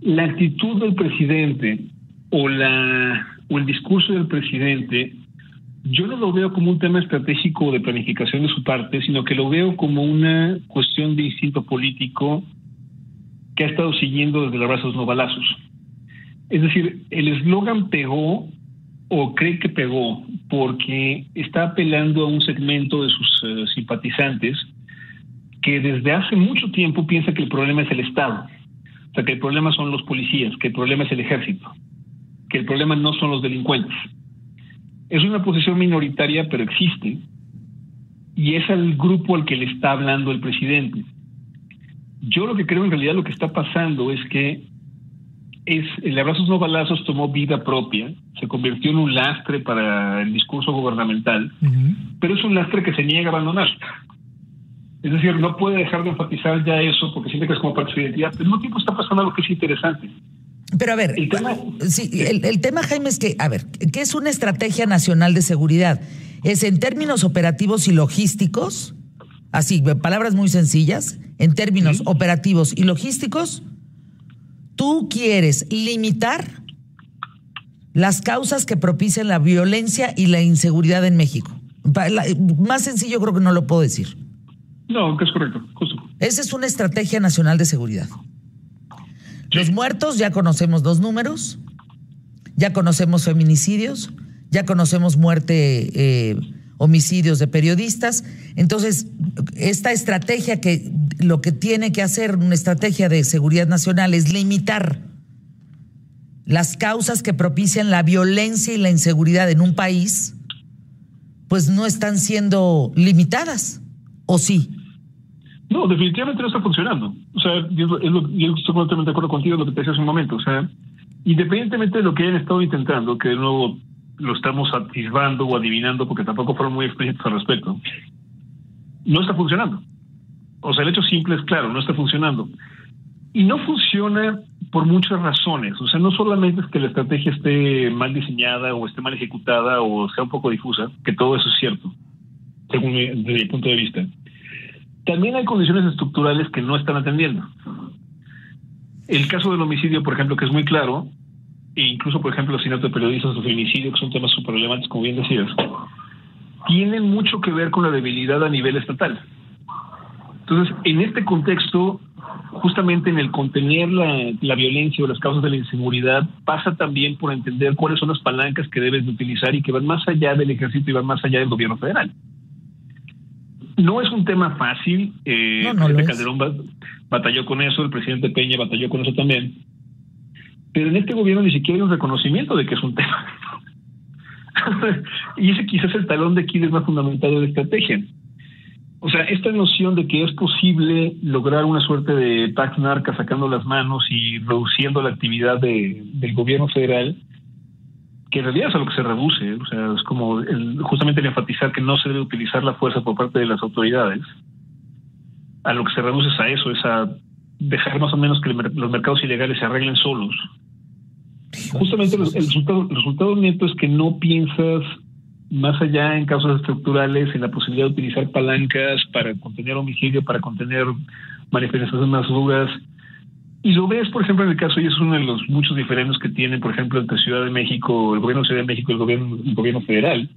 la actitud del presidente o, la, o el discurso del presidente, yo no lo veo como un tema estratégico de planificación de su parte, sino que lo veo como una cuestión de instinto político que ha estado siguiendo desde los brazos no balazos. Es decir, el eslogan pegó o cree que pegó porque está apelando a un segmento de sus eh, simpatizantes que desde hace mucho tiempo piensa que el problema es el Estado, o sea, que el problema son los policías, que el problema es el ejército, que el problema no son los delincuentes. Es una posición minoritaria, pero existe, y es al grupo al que le está hablando el presidente. Yo lo que creo en realidad lo que está pasando es que es el abrazos no balazos tomó vida propia, se convirtió en un lastre para el discurso gubernamental, pero es un lastre que se niega a abandonar. Es decir, no puede dejar de enfatizar ya eso porque siente que es como parte de su identidad. Pero al mismo tiempo está pasando algo que es interesante. Pero a ver, el tema, sí, el tema, Jaime, es que, a ver, ¿qué es una estrategia nacional de seguridad? ¿Es en términos operativos y logísticos? Así, palabras muy sencillas. En términos operativos y logísticos, tú quieres limitar las causas que propician la violencia y la inseguridad en México. Más sencillo creo que no lo puedo decir. No, que es correcto, justo. Esa es una estrategia nacional de seguridad. Los muertos, ya conocemos dos números, ya conocemos feminicidios, ya conocemos muerte, eh, homicidios de periodistas. Entonces, esta estrategia que lo que tiene que hacer una estrategia de seguridad nacional es limitar las causas que propician la violencia y la inseguridad en un país, pues no están siendo limitadas, ¿o sí? No, definitivamente no está funcionando. O sea, yo, estoy completamente de acuerdo contigo en lo que te decía hace un momento. O sea, independientemente de lo que hayan estado intentando, que de nuevo lo estamos atisbando o adivinando porque tampoco fueron muy explícitos al respecto, no está funcionando. O sea, el hecho simple es claro, no está funcionando. Y no funciona por muchas razones. O sea, no solamente es que la estrategia esté mal diseñada o esté mal ejecutada o sea un poco difusa, que todo eso es cierto, según desde mi punto de vista. También hay condiciones estructurales que no están atendiendo. El caso del homicidio, por ejemplo, que es muy claro, e incluso, por ejemplo, los de periodistas, los feminicidios, que son temas súper relevantes, como bien decías, tienen mucho que ver con la debilidad a nivel estatal. Entonces, en este contexto, justamente en el contener la, violencia o las causas de la inseguridad, pasa también por entender cuáles son las palancas que debes de utilizar y que van más allá del ejército y van más allá del gobierno federal. No es un tema fácil. Eh, el presidente Calderón batalló con eso, el presidente Peña batalló con eso también. Pero en este gobierno ni siquiera hay un reconocimiento de que es un tema. y ese quizás es el talón de Aquiles más fundamental de la estrategia. O sea, esta noción de que es posible lograr una suerte de tax narca sacando las manos y reduciendo la actividad del gobierno federal, que en realidad es a lo que se reduce, o sea, es como justamente el enfatizar que no se debe utilizar la fuerza por parte de las autoridades, a lo que se reduce es a eso, es a dejar más o menos que los mercados ilegales se arreglen solos. Justamente el, resultado, el resultado neto es que no piensas más allá en causas estructurales, en la posibilidad de utilizar palancas para contener homicidio, para contener manifestaciones más duras. Y lo ves, por ejemplo, en el caso, y es uno de los muchos diferentes que tiene, por ejemplo, entre Ciudad de México, el gobierno de Ciudad de México y el gobierno, el gobierno federal,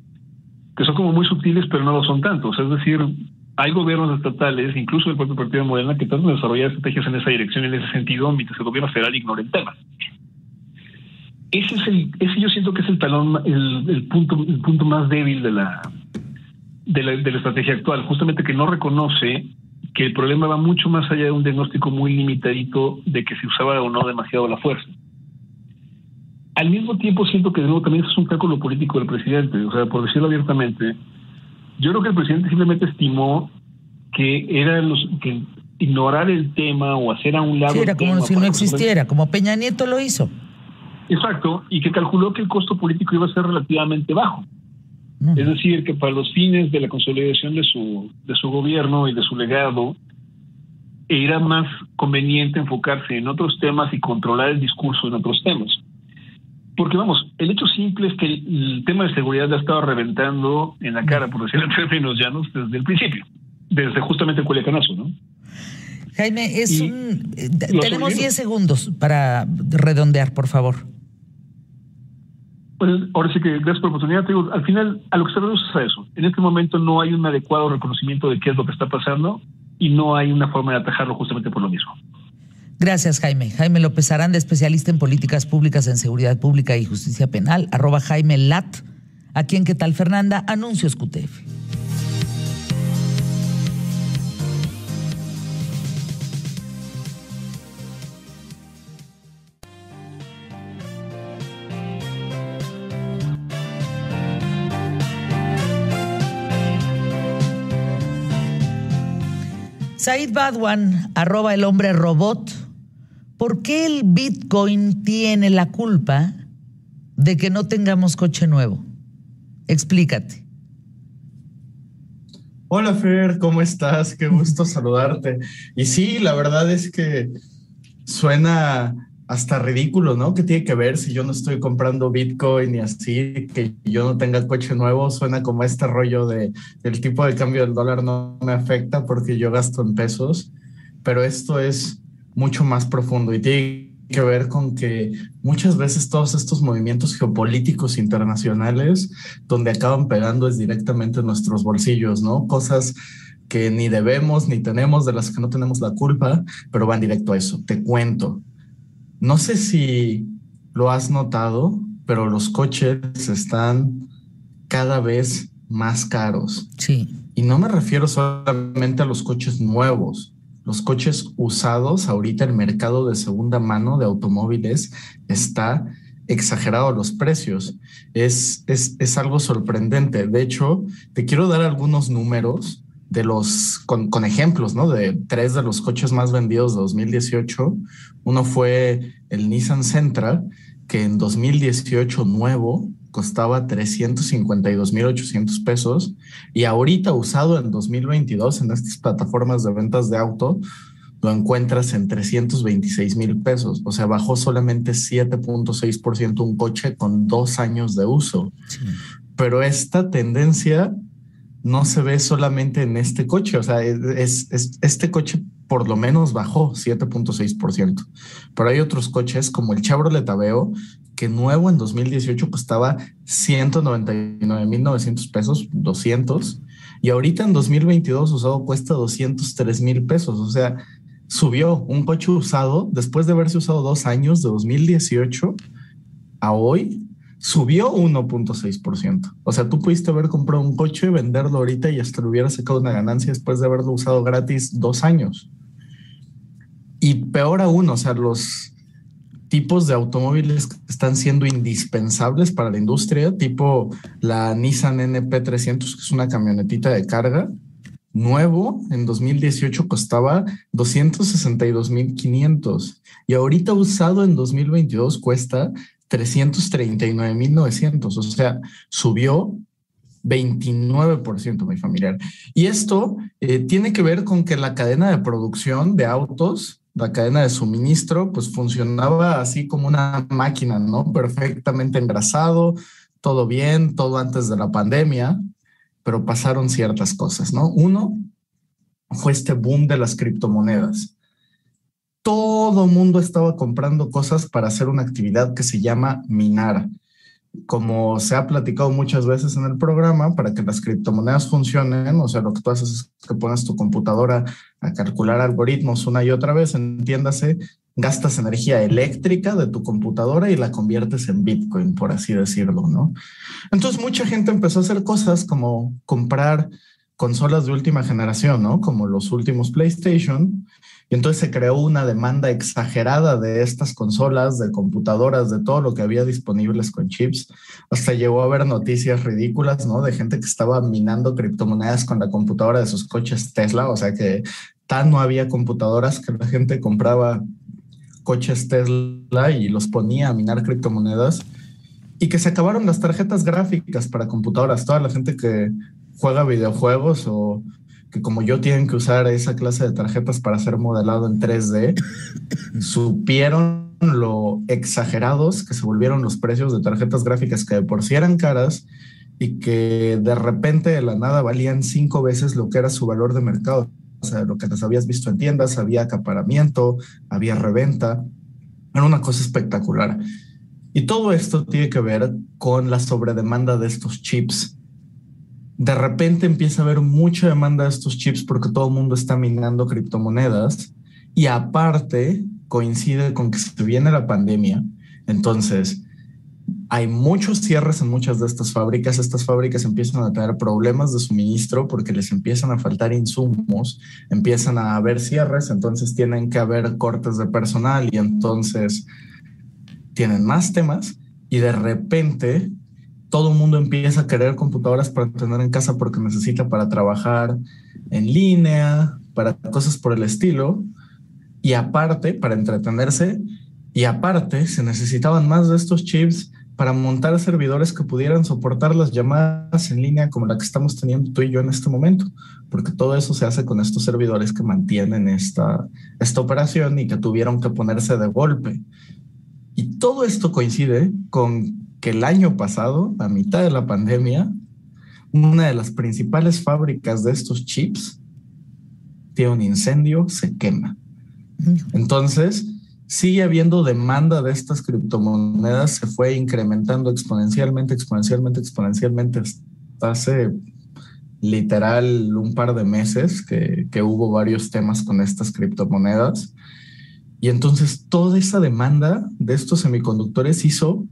que son como muy sutiles, pero no lo son tantos. Es decir, hay gobiernos estatales, incluso el propio Partido de Morena, que tratan de desarrollar estrategias en esa dirección, en ese sentido, mientras el gobierno federal ignora el tema ese es el, ese yo siento que es el talón, el, punto, el punto más débil de la, de la, de la estrategia actual, justamente que no reconoce que el problema va mucho más allá de un diagnóstico muy limitadito de que se usaba o no demasiado la fuerza. Al mismo tiempo siento que de nuevo también es un cálculo político del presidente, o sea, por decirlo abiertamente, yo creo que el presidente simplemente estimó que era los que ignorar el tema o hacer a un lado. Sí, era como si no existiera, como Peña Nieto lo hizo. Exacto, y que calculó que el costo político iba a ser relativamente bajo. Es decir, que para los fines de la consolidación de su, de su gobierno y de su legado, era más conveniente enfocarse en otros temas y controlar el discurso en otros temas. Porque vamos, el hecho simple es que el, tema de seguridad ha estado reventando en la cara, por decirlo en términos llanos, desde el principio, desde justamente el Culiacanazo, ¿no? Jaime, es un, eh, tenemos 10 segundos para redondear, por favor. Pues ahora sí que gracias por la oportunidad. al final, a lo que se reduce es a eso. En este momento no hay un adecuado reconocimiento de qué es lo que está pasando y no hay una forma de atajarlo justamente por lo mismo. Gracias, Jaime. Jaime López Aranda, especialista en políticas públicas en seguridad pública y justicia penal, arroba Jaime Lat. Aquí en ¿Qué tal, Fernanda? Anuncios QTF. Said Badwan, arroba el hombre robot. ¿Por qué el Bitcoin tiene la culpa de que no tengamos coche nuevo? Explícate. Hola Fer, ¿cómo estás? Qué gusto saludarte. Y sí, la verdad es que suena hasta ridículo, ¿no? ¿Qué tiene que ver si yo no estoy comprando Bitcoin y así, que yo no tenga coche nuevo? Suena como este rollo de el tipo de cambio del dólar no me afecta porque yo gasto en pesos, pero esto es mucho más profundo y tiene que ver con que muchas veces todos estos movimientos geopolíticos internacionales donde acaban pegando es directamente en nuestros bolsillos, ¿no? Cosas que ni debemos ni tenemos, de las que no tenemos la culpa, pero van directo a eso. Te cuento no sé si lo has notado, pero los coches están cada vez más caros. Sí. Y no me refiero solamente a los coches nuevos. Los coches usados, ahorita el mercado de segunda mano de automóviles está exagerado los precios. Es, es, es algo sorprendente. De hecho, te quiero dar algunos números de los, con, ejemplos, ¿no? De tres de los coches más vendidos de 2018. Uno fue el Nissan Sentra, que en 2018 nuevo costaba 352.800 pesos y ahorita usado en 2022 en estas plataformas de ventas de auto lo encuentras en 326 mil pesos. O sea, bajó solamente 7.6% un coche con dos años de uso. Pero esta tendencia no se ve solamente en este coche, o sea, es, este coche por lo menos bajó 7.6%, pero hay otros coches como el Chevrolet Aveo, que nuevo en 2018 costaba 199.900 pesos, 200, y ahorita en 2022 usado cuesta 203 mil pesos, o sea, subió un coche usado después de haberse usado dos años de 2018 a hoy subió 1.6%. O sea, tú pudiste haber comprado un coche, venderlo ahorita y hasta le hubiera sacado una ganancia después de haberlo usado gratis dos años. Y peor aún, o sea, los tipos de automóviles están siendo indispensables para la industria, tipo la Nissan NP300, que es una camionetita de carga, nuevo en 2018 costaba 262.500 y ahorita usado en 2022 cuesta 339.900, o sea, subió 29% mi familiar. Y esto eh, tiene que ver con que la cadena de producción de autos, la cadena de suministro, pues funcionaba así como una máquina, ¿no? Perfectamente engrasado, todo bien, todo antes de la pandemia, pero pasaron ciertas cosas, ¿no? Uno fue este boom de las criptomonedas todo mundo estaba comprando cosas para hacer una actividad que se llama minar. Como se ha platicado muchas veces en el programa, para que las criptomonedas funcionen, o sea, lo que tú haces es que pones tu computadora a calcular algoritmos una y otra vez, entiéndase, gastas energía eléctrica de tu computadora y la conviertes en Bitcoin, por así decirlo, ¿no? Entonces mucha gente empezó a hacer cosas como comprar consolas de última generación, ¿no? Como los últimos PlayStation. Y entonces se creó una demanda exagerada de estas consolas, de computadoras, de todo lo que había disponibles con chips. Hasta llegó a haber noticias ridículas, ¿no? De gente que estaba minando criptomonedas con la computadora de sus coches Tesla. O sea que tan no había computadoras que la gente compraba coches Tesla y los ponía a minar criptomonedas y que se acabaron las tarjetas gráficas para computadoras. Toda la gente que juega videojuegos o que como yo tienen que usar esa clase de tarjetas para ser modelado en 3D, supieron lo exagerados que se volvieron los precios de tarjetas gráficas que de por sí eran caras y que de repente de la nada valían cinco veces lo que era su valor de mercado. O sea, lo que les habías visto en tiendas, había acaparamiento, había reventa. Era una cosa espectacular. Y todo esto tiene que ver con la sobredemanda de estos chips. De repente empieza a haber mucha demanda de estos chips porque todo el mundo está minando criptomonedas y aparte coincide con que se viene la pandemia. Entonces, hay muchos cierres en muchas de estas fábricas. Estas fábricas empiezan a tener problemas de suministro porque les empiezan a faltar insumos, empiezan a haber cierres, entonces tienen que haber cortes de personal y entonces tienen más temas y de repente todo el mundo empieza a querer computadoras para tener en casa porque necesita para trabajar en línea, para cosas por el estilo, y aparte, para entretenerse, y aparte, se necesitaban más de estos chips para montar servidores que pudieran soportar las llamadas en línea como la que estamos teniendo tú y yo en este momento, porque todo eso se hace con estos servidores que mantienen esta, esta operación y que tuvieron que ponerse de golpe. Y todo esto coincide con que el año pasado, a mitad de la pandemia, una de las principales fábricas de estos chips tiene un incendio, se quema. Entonces, sigue habiendo demanda de estas criptomonedas, se fue incrementando exponencialmente, exponencialmente, exponencialmente hasta hace literal un par de meses que, que hubo varios temas con estas criptomonedas. Y entonces toda esa demanda de estos semiconductores hizo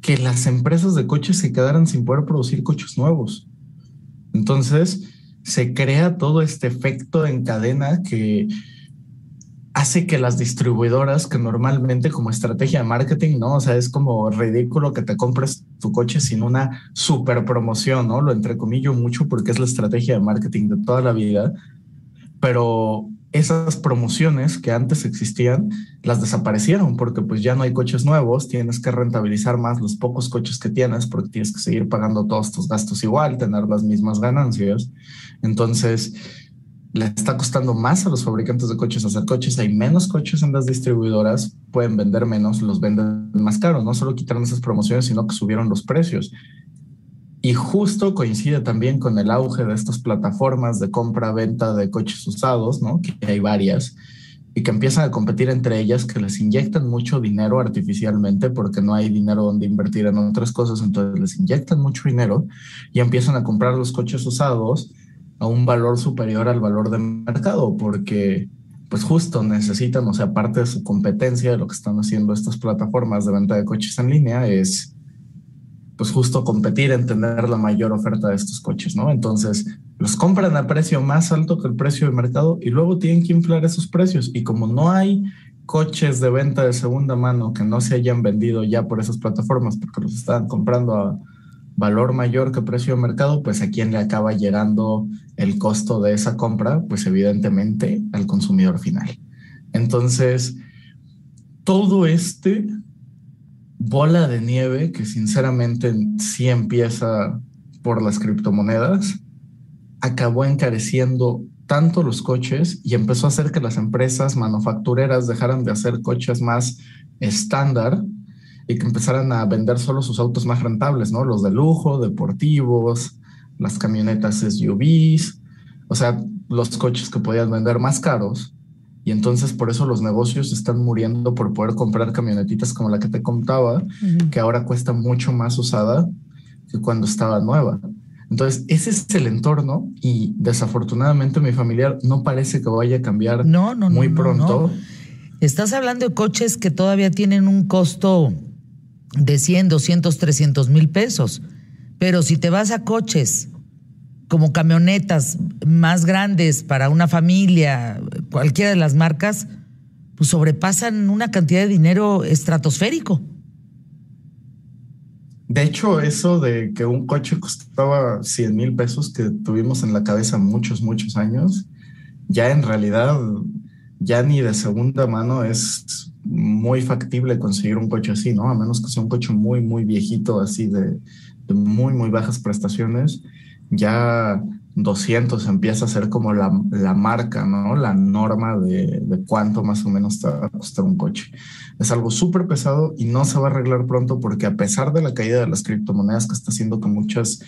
que las empresas de coches se quedaran sin poder producir coches nuevos. Entonces se crea todo este efecto en cadena que hace que las distribuidoras que normalmente como estrategia de marketing, ¿no? O sea, es como ridículo que te compres tu coche sin una super promoción, ¿no? Lo entrecomillo mucho porque es la estrategia de marketing de toda la vida, pero esas promociones que antes existían las desaparecieron porque pues ya no hay coches nuevos, tienes que rentabilizar más los pocos coches que tienes porque tienes que seguir pagando todos tus gastos igual, tener las mismas ganancias. Entonces, le está costando más a los fabricantes de coches hacer coches, hay menos coches en las distribuidoras, pueden vender menos, los venden más caros, no solo quitaron esas promociones, sino que subieron los precios. Y justo coincide también con el auge de estas plataformas de compra-venta de coches usados, ¿no? Que hay varias y que empiezan a competir entre ellas, que les inyectan mucho dinero artificialmente porque no hay dinero donde invertir en otras cosas, entonces les inyectan mucho dinero y empiezan a comprar los coches usados a un valor superior al valor de mercado porque pues justo necesitan, o sea, parte de su competencia de lo que están haciendo estas plataformas de venta de coches en línea es pues justo competir en tener la mayor oferta de estos coches, ¿no? Entonces, los compran a precio más alto que el precio de mercado y luego tienen que inflar esos precios. Y como no hay coches de venta de segunda mano que no se hayan vendido ya por esas plataformas porque los están comprando a valor mayor que precio de mercado, pues a quién le acaba llegando el costo de esa compra, pues evidentemente al consumidor final. Entonces, todo este bola de nieve que sinceramente sí empieza por las criptomonedas, acabó encareciendo tanto los coches y empezó a hacer que las empresas manufactureras dejaran de hacer coches más estándar y que empezaran a vender solo sus autos más rentables, ¿no? Los de lujo, deportivos, las camionetas SUVs, o sea, los coches que podían vender más caros y entonces por eso los negocios están muriendo por poder comprar camionetitas como la que te contaba, que ahora cuesta mucho más usada que cuando estaba nueva. Entonces, ese es el entorno y desafortunadamente mi familiar no parece que vaya a cambiar no, no, muy pronto. Estás hablando de coches que todavía tienen un costo de 100, 200, 300 mil pesos. Pero si te vas a coches como camionetas más grandes para una familia, cualquiera de las marcas, pues sobrepasan una cantidad de dinero estratosférico. De hecho, eso de que un coche costaba 100 mil pesos que tuvimos en la cabeza muchos, muchos años, ya en realidad, ya ni de segunda mano es muy factible conseguir un coche así, ¿no? A menos que sea un coche muy, muy viejito, así de, de muy, muy bajas prestaciones ya 200 empieza a ser como la, marca, ¿no? La norma de, cuánto más o menos te a costar un coche. Es algo súper pesado y no se va a arreglar pronto porque a pesar de la caída de las criptomonedas que está haciendo que muchas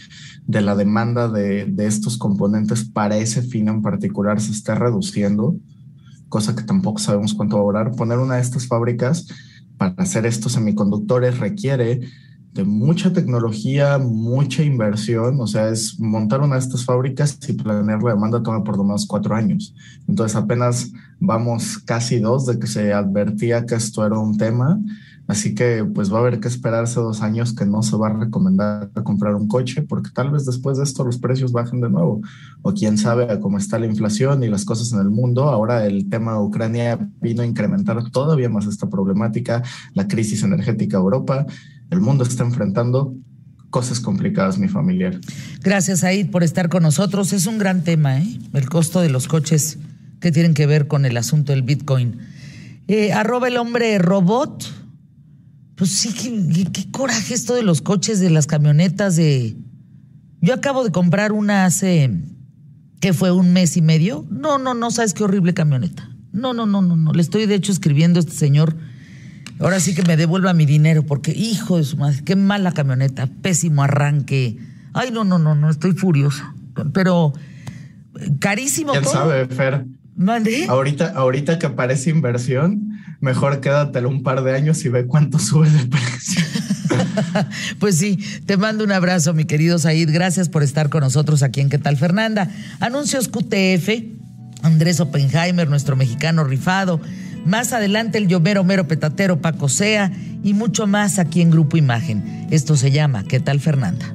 de la demanda de, de estos componentes para ese fin en particular se esté reduciendo, cosa que tampoco sabemos cuánto va a durar, poner una de estas fábricas para hacer estos semiconductores requiere de mucha tecnología, mucha inversión, o sea, es montar una de estas fábricas y planear la demanda toma por lo menos cuatro años. Entonces apenas vamos casi dos de que se advertía que esto era un tema, así que pues va a haber que esperarse dos años que no se va a recomendar comprar un coche porque tal vez después de esto los precios bajen de nuevo o quién sabe cómo está la inflación y las cosas en el mundo. Ahora el tema de Ucrania vino a incrementar todavía más esta problemática, la crisis energética de Europa el mundo está enfrentando cosas complicadas, mi familiar. Gracias, Aid, por estar con nosotros. Es un gran tema, ¿eh? El costo de los coches que tienen que ver con el asunto del Bitcoin. Eh, arroba el hombre robot. Pues sí, qué, coraje esto de los coches, de las camionetas, de... Yo acabo de comprar una hace, que fue un mes y medio. No, no, no, sabes qué horrible camioneta. No, no, no, no, no. Le estoy de hecho escribiendo a este señor Ahora sí que me devuelva mi dinero, porque hijo de su madre, qué mala camioneta, pésimo arranque. Ay, no, no, no, no, estoy furioso. Pero carísimo. ¿Quién sabe, Fer? ¿Mande? Ahorita, ahorita que aparece inversión, mejor quédatelo un par de años y ve cuánto sube de precio. pues sí, te mando un abrazo, mi querido Said. Gracias por estar con nosotros aquí en ¿Qué tal, Fernanda? Anuncios QTF, Andrés Oppenheimer, nuestro mexicano rifado. Más adelante el Yomero Mero Petatero Paco Sea y mucho más aquí en Grupo Imagen. Esto se llama ¿Qué tal Fernanda?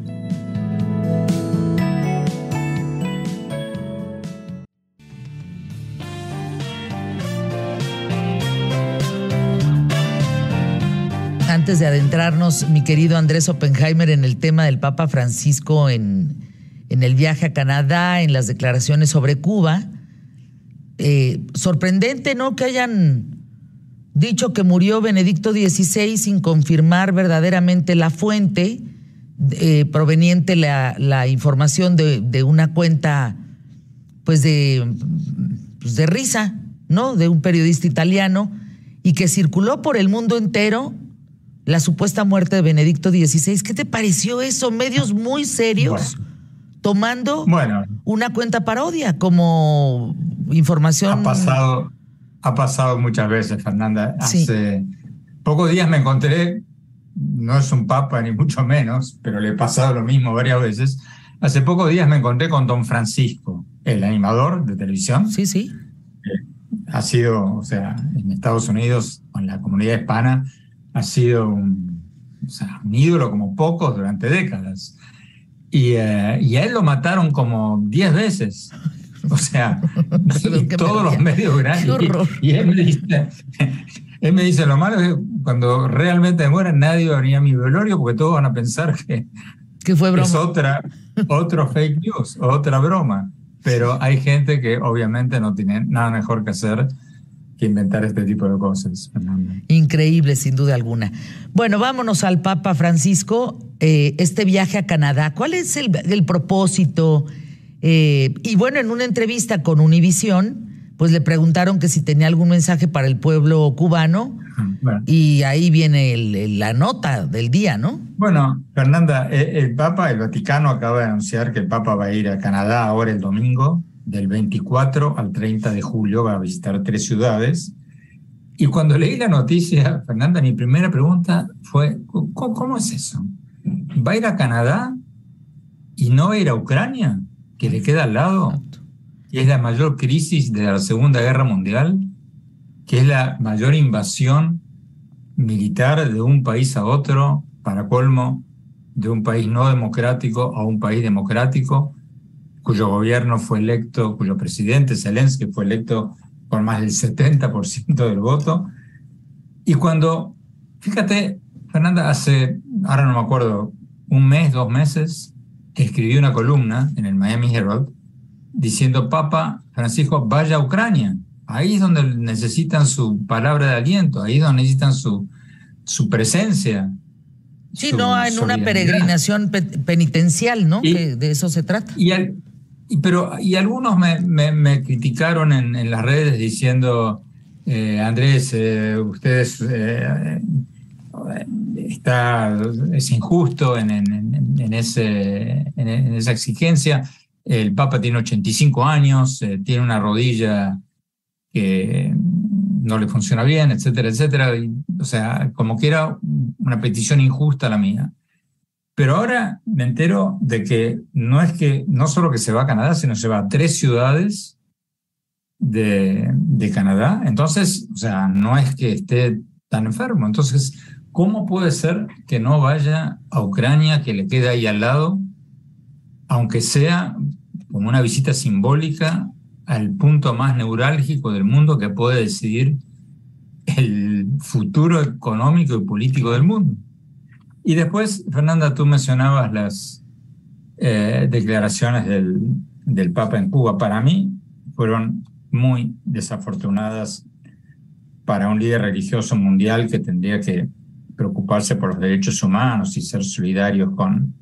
Antes de adentrarnos, mi querido Andrés Oppenheimer, en el tema del Papa Francisco en, en el viaje a Canadá, en las declaraciones sobre Cuba, eh, sorprendente, ¿no? Que hayan dicho que murió Benedicto XVI sin confirmar verdaderamente la fuente eh, proveniente la, la información de, una cuenta, pues de, pues de risa, ¿no? De un periodista italiano y que circuló por el mundo entero la supuesta muerte de Benedicto XVI. ¿Qué te pareció eso? Medios muy serios tomando una cuenta parodia como información. Ha pasado, ha pasado muchas veces, Fernanda. Hace pocos días me encontré, no es un papa ni mucho menos, pero le he pasado lo mismo varias veces. Hace pocos días me encontré con don Francisco, el animador de televisión. Sí, sí. ha sido, o sea, en Estados Unidos, en la comunidad hispana, ha sido un, un ídolo como pocos durante décadas. Y, eh, y, a él lo mataron como 10 veces. O sea, todos los medios grandes. Y, él, me dice, él me dice, lo malo es que cuando realmente muera nadie va a venir a mi velorio porque todos van a pensar que, que fue broma. es otra, otro fake news, otra broma. Pero hay gente que obviamente no tiene nada mejor que hacer que inventar este tipo de cosas, Increíble, sin duda alguna. Bueno, vámonos al Papa Francisco, eh, este viaje a Canadá. ¿Cuál es el, el propósito? Eh, y bueno, en una entrevista con Univisión, pues le preguntaron que si tenía algún mensaje para el pueblo cubano. Y ahí viene la nota del día, ¿no? Bueno, Fernanda, eh, el Papa, el Vaticano acaba de anunciar que el Papa va a ir a Canadá ahora el domingo, del 24 al 30 de julio, va a visitar tres ciudades. Y cuando leí la noticia, Fernanda, mi primera pregunta fue, ¿cómo, es eso? ¿Va a ir a Canadá y no va a ir a Ucrania? Que le queda al lado, que es la mayor crisis de la Segunda Guerra Mundial, que es la mayor invasión militar de un país a otro, para colmo, de un país no democrático a un país democrático, cuyo gobierno fue electo, cuyo presidente Zelensky fue electo por más del 70% del voto. Y cuando, fíjate, Fernanda, hace, ahora no me acuerdo, un mes, dos meses, escribió una columna en el Miami Herald diciendo, Papa Francisco, vaya a Ucrania. Ahí es donde necesitan su palabra de aliento, ahí es donde necesitan su, su presencia. Sí, no en una peregrinación penitencial, ¿no? que de eso se trata. Y, pero, y algunos me, me, criticaron en, en, las redes diciendo, eh, Andrés, eh, ustedes eh, está, es injusto en, ese, en, esa exigencia. El Papa tiene 85 años, tiene una rodilla que no le funciona bien, etcétera, etcétera. o sea, como que era una petición injusta la mía. Pero ahora me entero de que no es que, no solo que se va a Canadá, sino se va a tres ciudades de, de Canadá. Entonces, o sea, no es que esté tan enfermo. Entonces, ¿cómo puede ser que no vaya a Ucrania, que le quede ahí al lado, aunque sea como una visita simbólica al punto más neurálgico del mundo que puede decidir el futuro económico y político del mundo? Y después, Fernanda, tú mencionabas las eh, declaraciones del, del Papa en Cuba. Para mí fueron muy desafortunadas para un líder religioso mundial que tendría que preocuparse por los derechos humanos y ser solidarios con,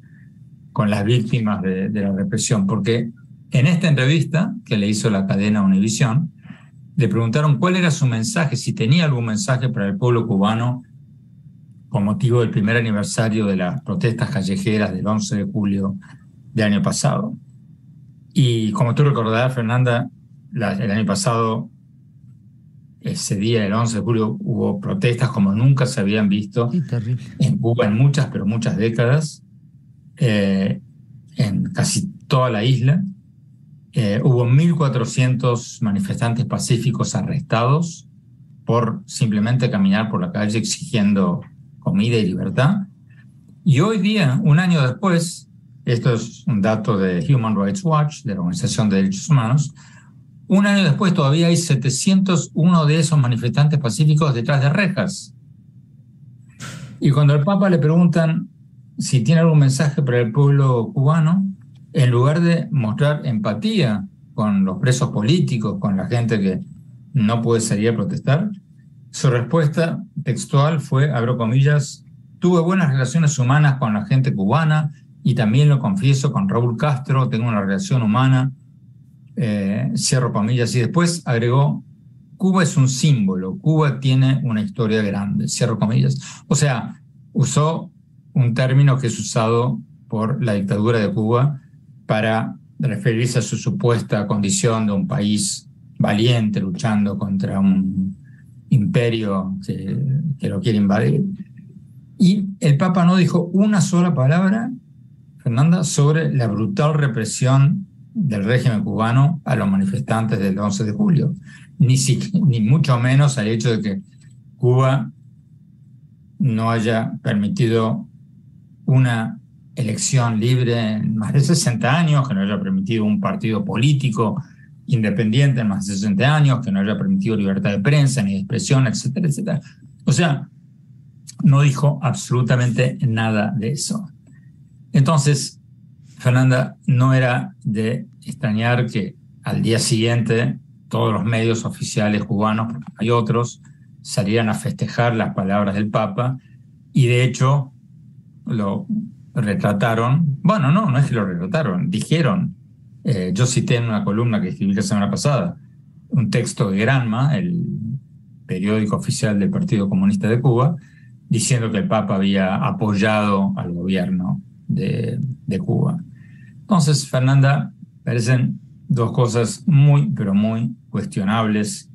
con las víctimas de, la represión. Porque en esta entrevista que le hizo la cadena Univisión, le preguntaron cuál era su mensaje, si tenía algún mensaje para el pueblo cubano con motivo del primer aniversario de las protestas callejeras del 11 de julio del año pasado. Y como tú recordarás, Fernanda, el año pasado, ese día, el 11 de julio, hubo protestas como nunca se habían visto en Cuba en muchas, pero muchas décadas, eh, en casi toda la isla. Eh, hubo 1.400 manifestantes pacíficos arrestados por simplemente caminar por la calle exigiendo comida y libertad. Y hoy día, un año después, esto es un dato de Human Rights Watch, de la Organización de Derechos Humanos, un año después todavía hay 701 de esos manifestantes pacíficos detrás de rejas. Y cuando al Papa le preguntan si tiene algún mensaje para el pueblo cubano, en lugar de mostrar empatía con los presos políticos, con la gente que no puede salir a protestar, su respuesta textual fue, abro comillas, tuve buenas relaciones humanas con la gente cubana y también lo confieso con Raúl Castro, tengo una relación humana, eh, cierro comillas, y después agregó, Cuba es un símbolo, Cuba tiene una historia grande, cierro comillas. O sea, usó un término que es usado por la dictadura de Cuba para referirse a su supuesta condición de un país valiente luchando contra un imperio que, lo quiere invadir. Y el Papa no dijo una sola palabra, Fernanda, sobre la brutal represión del régimen cubano a los manifestantes del 11 de julio, ni, ni mucho menos al hecho de que Cuba no haya permitido una elección libre en más de 60 años, que no haya permitido un partido político independiente en más de 60 años, que no haya permitido libertad de prensa ni de expresión, etcétera, etcétera. O sea, no dijo absolutamente nada de eso. Entonces, Fernanda, no era de extrañar que al día siguiente todos los medios oficiales cubanos, porque hay otros, salieran a festejar las palabras del Papa y de hecho lo retrataron, bueno, no, no es que lo retrataron, dijeron eh, yo cité en una columna que escribí la semana pasada un texto de Granma, el periódico oficial del Partido Comunista de Cuba, diciendo que el Papa había apoyado al gobierno de, Cuba. Entonces, Fernanda, parecen dos cosas muy, pero muy cuestionables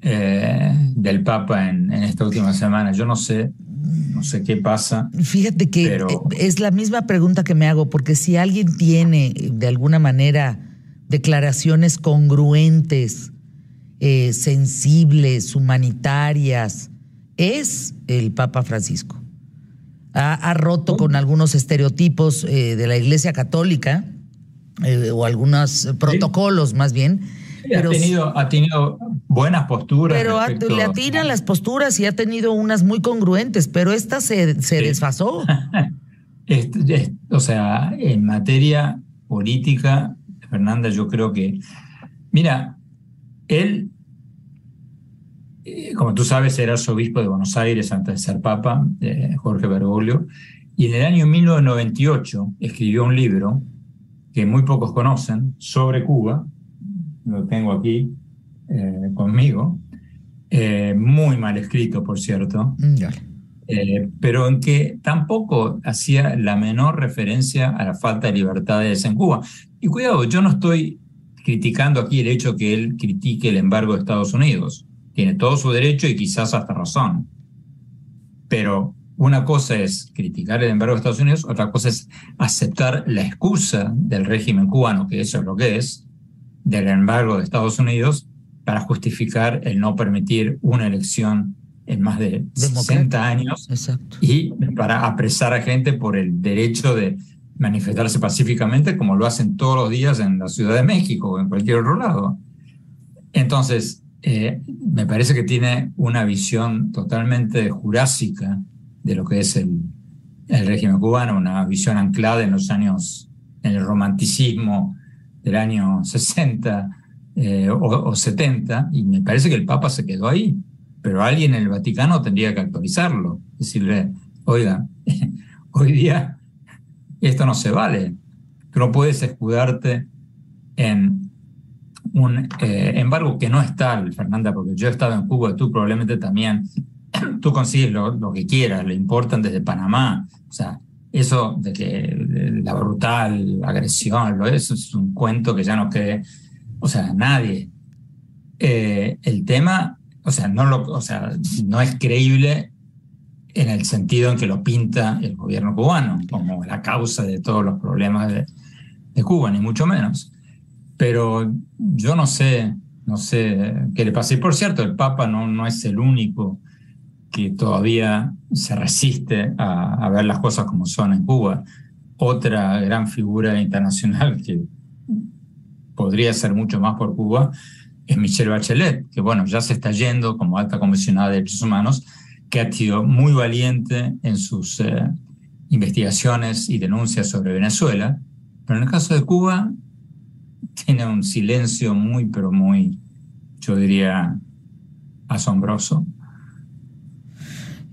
eh, del Papa en, en, esta última semana. Yo no sé no sé qué pasa. Fíjate que es la misma pregunta que me hago, porque si alguien tiene de alguna manera declaraciones congruentes, eh, sensibles, humanitarias, es el Papa Francisco. Ha, roto con algunos estereotipos eh, de la Iglesia Católica eh, o algunos protocolos más bien. ha, tenido, ha tenido buenas posturas. Pero le atinan las posturas y ha tenido unas muy congruentes, pero esta se, desfasó. o sea, en materia política, Fernanda, yo creo que, mira, él, eh, como tú sabes, era arzobispo de Buenos Aires antes de ser papa, Jorge Bergoglio, y en el año 1998 escribió un libro que muy pocos conocen sobre Cuba, lo tengo aquí eh, conmigo, eh, muy mal escrito, por cierto, eh, pero en que tampoco hacía la menor referencia a la falta de libertades en Cuba. Y cuidado, yo no estoy criticando aquí el hecho que él critique el embargo de Estados Unidos. Tiene todo su derecho y quizás hasta razón. Pero una cosa es criticar el embargo de Estados Unidos, otra cosa es aceptar la excusa del régimen cubano, que eso es lo que es, del embargo de Estados Unidos, para justificar el no permitir una elección en más de 60 años y para apresar a gente por el derecho de manifestarse pacíficamente como lo hacen todos los días en la Ciudad de México o en cualquier otro lado. Entonces, eh, me parece que tiene una visión totalmente jurásica de lo que es el, el régimen cubano, una visión anclada en los años, en el romanticismo del año 60 eh, o, 70, y me parece que el Papa se quedó ahí, pero alguien en el Vaticano tendría que actualizarlo, decirle, oiga, hoy día esto no se vale, tú no puedes escudarte en un eh, embargo que no es tal, Fernanda, porque yo he estado en Cuba, tú probablemente también, tú consigues lo, que quieras, le importan desde Panamá. O sea, eso de que la brutal agresión, lo, eso es un cuento que ya no cree, o sea, nadie. Eh, el tema, o sea, no lo, o sea, no es creíble en el sentido en que lo pinta el gobierno cubano como la causa de todos los problemas de Cuba, ni mucho menos. Pero yo no sé, no sé qué le pasa. Y por cierto, el Papa no, no es el único que todavía se resiste a, ver las cosas como son en Cuba. Otra gran figura internacional que podría ser mucho más por Cuba es Michelle Bachelet, que bueno, ya se está yendo como alta comisionada de derechos humanos, que ha sido muy valiente en sus eh, investigaciones y denuncias sobre Venezuela, pero en el caso de Cuba tiene un silencio muy, pero muy, yo diría, asombroso.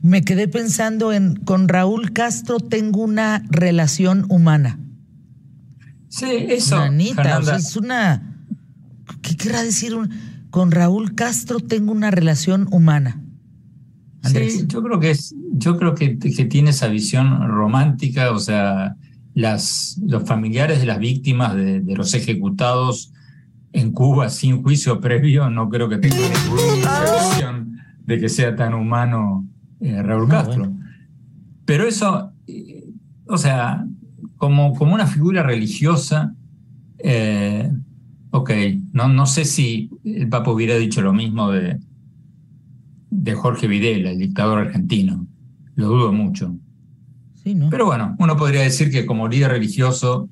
Me quedé pensando en, con Raúl Castro tengo una relación humana. Sí, eso. es una... ¿Qué querrá decir? con Raúl Castro tengo una relación humana. Sí, yo creo que es, yo creo que, que, tiene esa visión romántica, o sea, las, los familiares de las víctimas de, de los ejecutados en Cuba sin juicio previo, no creo que tengan ninguna visión de que sea tan humano eh, Raúl ah, Castro. Pero eso, eh, o sea, como, como una figura religiosa, eh, ok, no, no sé si el Papa hubiera dicho lo mismo de, de Jorge Videla, el dictador argentino. Lo dudo mucho. Pero bueno, uno podría decir que como líder religioso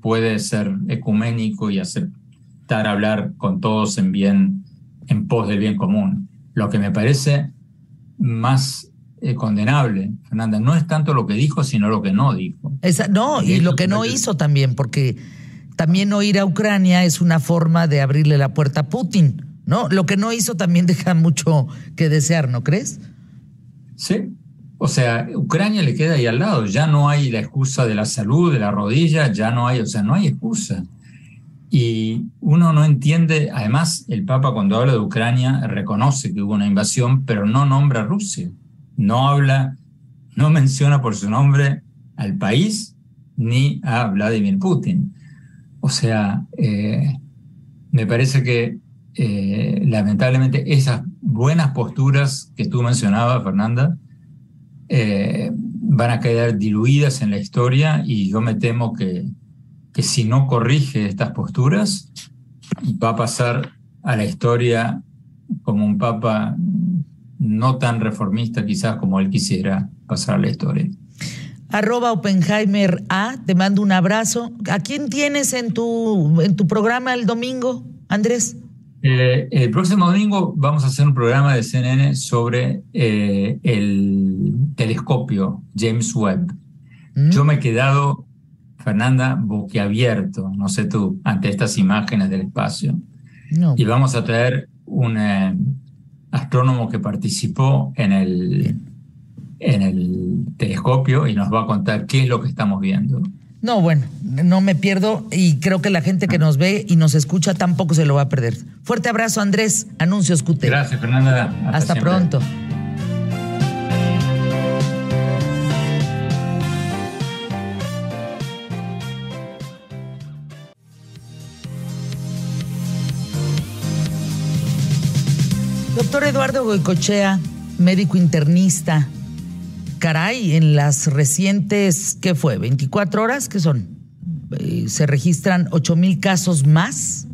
puede ser ecuménico y aceptar hablar con todos en bien, en pos del bien común. Lo que me parece más eh, condenable, Fernanda, no es tanto lo que dijo, sino lo que no dijo. no, y, lo que no hizo también, porque también no ir a Ucrania es una forma de abrirle la puerta a Putin, ¿no? Lo que no hizo también deja mucho que desear, ¿no crees? Sí. O sea, Ucrania le queda ahí al lado, ya no hay la excusa de la salud, de la rodilla, ya no hay, o sea, no hay excusa. Y uno no entiende, además el Papa cuando habla de Ucrania reconoce que hubo una invasión, pero no nombra a Rusia. No habla, no menciona por su nombre al país ni a Vladimir Putin. O sea, eh, me parece que eh, lamentablemente esas buenas posturas que tú mencionabas, Fernanda, eh, van a quedar diluidas en la historia y yo me temo que que si no corrige estas posturas, va a pasar a la historia como un papa no tan reformista quizás como él quisiera pasar a la historia. Arroba Oppenheimer A, te mando un abrazo. ¿A quién tienes en tu, en tu programa el domingo, Andrés? Eh, el próximo domingo vamos a hacer un programa de CNN sobre eh, el telescopio James Webb. Mm. Yo me he quedado, Fernanda, boquiabierto, no sé tú, ante estas imágenes del espacio. Y vamos a traer un eh, astrónomo que participó en el en el telescopio y nos va a contar qué es lo que estamos viendo. No, bueno, no me pierdo y creo que la gente que nos ve y nos escucha tampoco se lo va a perder. Fuerte abrazo, Andrés. Anuncios QT. Gracias, Fernanda. Hasta, pronto. Doctor Eduardo Goicochea, médico internista, caray, en las recientes, ¿qué fue? ¿24 horas? ¿Qué son? Eh, se registran 8 mil casos más,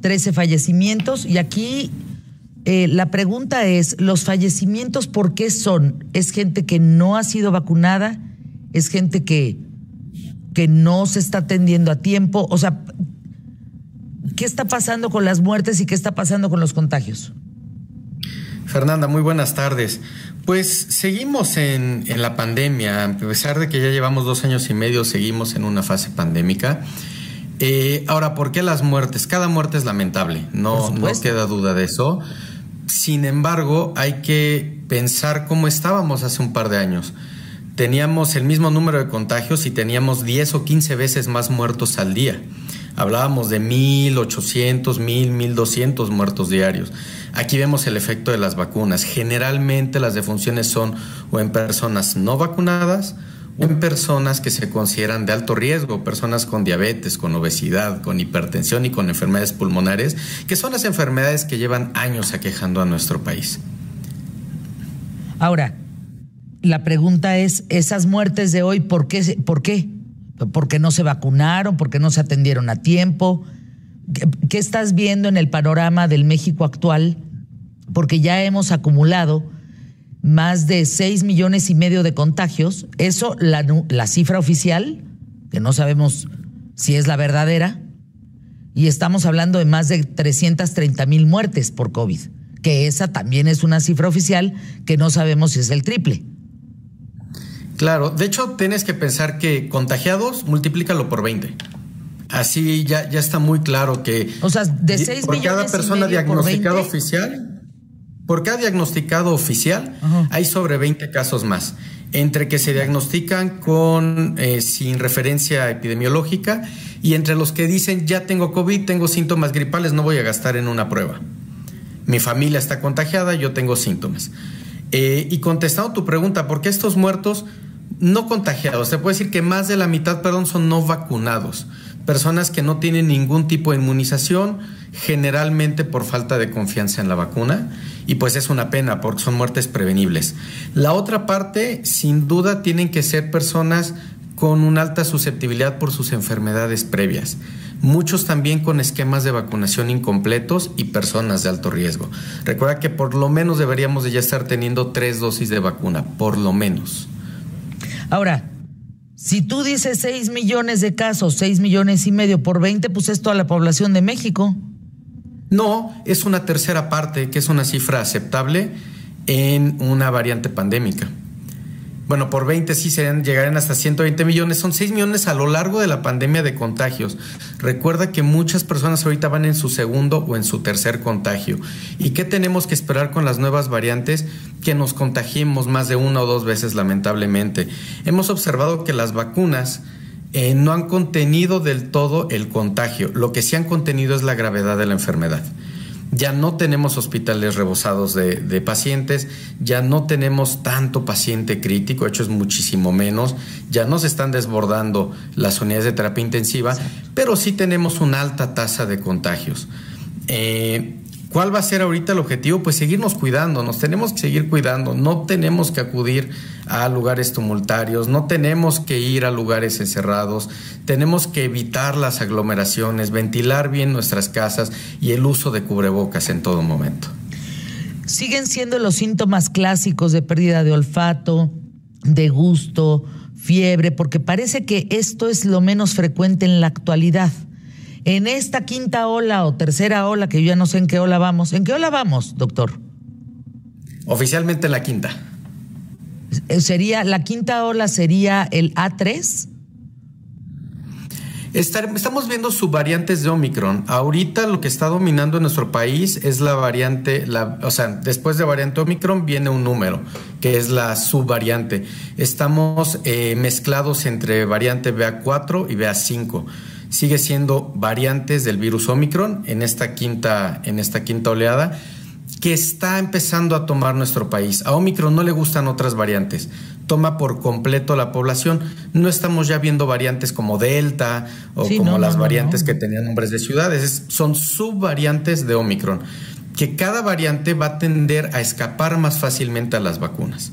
13 fallecimientos y aquí eh, la pregunta es, ¿los fallecimientos por qué son? ¿Es gente que no ha sido vacunada? ¿Es gente que, que no se está atendiendo a tiempo? O sea, ¿qué está pasando con las muertes y qué está pasando con los contagios? Fernanda, muy buenas tardes. Pues seguimos en, la pandemia, a pesar de que ya llevamos dos años y medio, seguimos en una fase pandémica. Eh, ahora, ¿por qué las muertes? Cada muerte es lamentable, no, no queda duda de eso. Sin embargo, hay que pensar cómo estábamos hace un par de años. Teníamos el mismo número de contagios y teníamos 10 o 15 veces más muertos al día. Hablábamos de 1.800, 1.000, 1.200 muertos diarios. Aquí vemos el efecto de las vacunas. Generalmente las defunciones son o en personas no vacunadas o en personas que se consideran de alto riesgo, personas con diabetes, con obesidad, con hipertensión y con enfermedades pulmonares, que son las enfermedades que llevan años aquejando a nuestro país. Ahora, la pregunta es, esas muertes de hoy, ¿por qué? ¿Por qué? ¿Porque no se vacunaron? ¿Porque no se atendieron a tiempo? ¿Qué, estás viendo en el panorama del México actual? Porque ya hemos acumulado más de 6 millones y medio de contagios. Eso, la, la cifra oficial, que no sabemos si es la verdadera, y estamos hablando de más de 330 mil muertes por COVID, que esa también es una cifra oficial que no sabemos si es el triple. Claro, de hecho tienes que pensar que contagiados, multiplícalo por 20. Así ya, ya está muy claro que... O sea, de 6 por cada persona diagnosticada oficial, por cada diagnosticado oficial, hay sobre 20 casos más. Entre que se diagnostican con eh, sin referencia epidemiológica y entre los que dicen ya tengo COVID, tengo síntomas gripales, no voy a gastar en una prueba. Mi familia está contagiada, yo tengo síntomas. Eh, y contestando tu pregunta, ¿por qué estos muertos no contagiados? Se puede decir que más de la mitad, perdón, son no vacunados personas que no tienen ningún tipo de inmunización, generalmente por falta de confianza en la vacuna, y pues es una pena porque son muertes prevenibles. La otra parte, sin duda, tienen que ser personas con una alta susceptibilidad por sus enfermedades previas. Muchos también con esquemas de vacunación incompletos y personas de alto riesgo. Recuerda que por lo menos deberíamos de ya estar teniendo tres dosis de vacuna, por lo menos. Ahora, si tú dices 6 millones de casos, 6 millones y medio por 20, pues es toda la población de México. No, es una tercera parte, que es una cifra aceptable en una variante pandémica. Bueno, por 20 sí serían, llegarían hasta 120 millones. Son 6 millones a lo largo de la pandemia de contagios. Recuerda que muchas personas ahorita van en su segundo o en su tercer contagio. ¿Y qué tenemos que esperar con las nuevas variantes? Que nos contagiemos más de una o dos veces, lamentablemente. Hemos observado que las vacunas eh, no han contenido del todo el contagio. Lo que sí han contenido es la gravedad de la enfermedad ya no tenemos hospitales rebosados de, pacientes, ya no tenemos tanto paciente crítico, de hecho es muchísimo menos, ya no se están desbordando las unidades de terapia intensiva, pero sí tenemos una alta tasa de contagios. Eh, ¿Cuál va a ser ahorita el objetivo? Pues seguirnos cuidando, nos tenemos que seguir cuidando, no tenemos que acudir a lugares tumultarios, no tenemos que ir a lugares encerrados, tenemos que evitar las aglomeraciones, ventilar bien nuestras casas y el uso de cubrebocas en todo momento. Siguen siendo los síntomas clásicos de pérdida de olfato, de gusto, fiebre, porque parece que esto es lo menos frecuente en la actualidad. En esta quinta ola o tercera ola, que yo ya no sé en qué ola vamos, ¿en qué ola vamos, doctor? Oficialmente la quinta. Eh, sería, la quinta ola sería el A3. Estamos viendo subvariantes de Omicron. Ahorita lo que está dominando en nuestro país es la variante, la, o sea, después de variante Omicron viene un número, que es la subvariante. Estamos eh, mezclados entre variante BA4 y BA5. Sigue siendo variantes del virus Omicron en esta quinta, en esta quinta oleada que está empezando a tomar nuestro país. A Omicron no le gustan otras variantes, toma por completo la población. No estamos ya viendo variantes como Delta o como las variantes que tenían nombres de ciudades, son subvariantes de Omicron, que cada variante va a tender a escapar más fácilmente a las vacunas.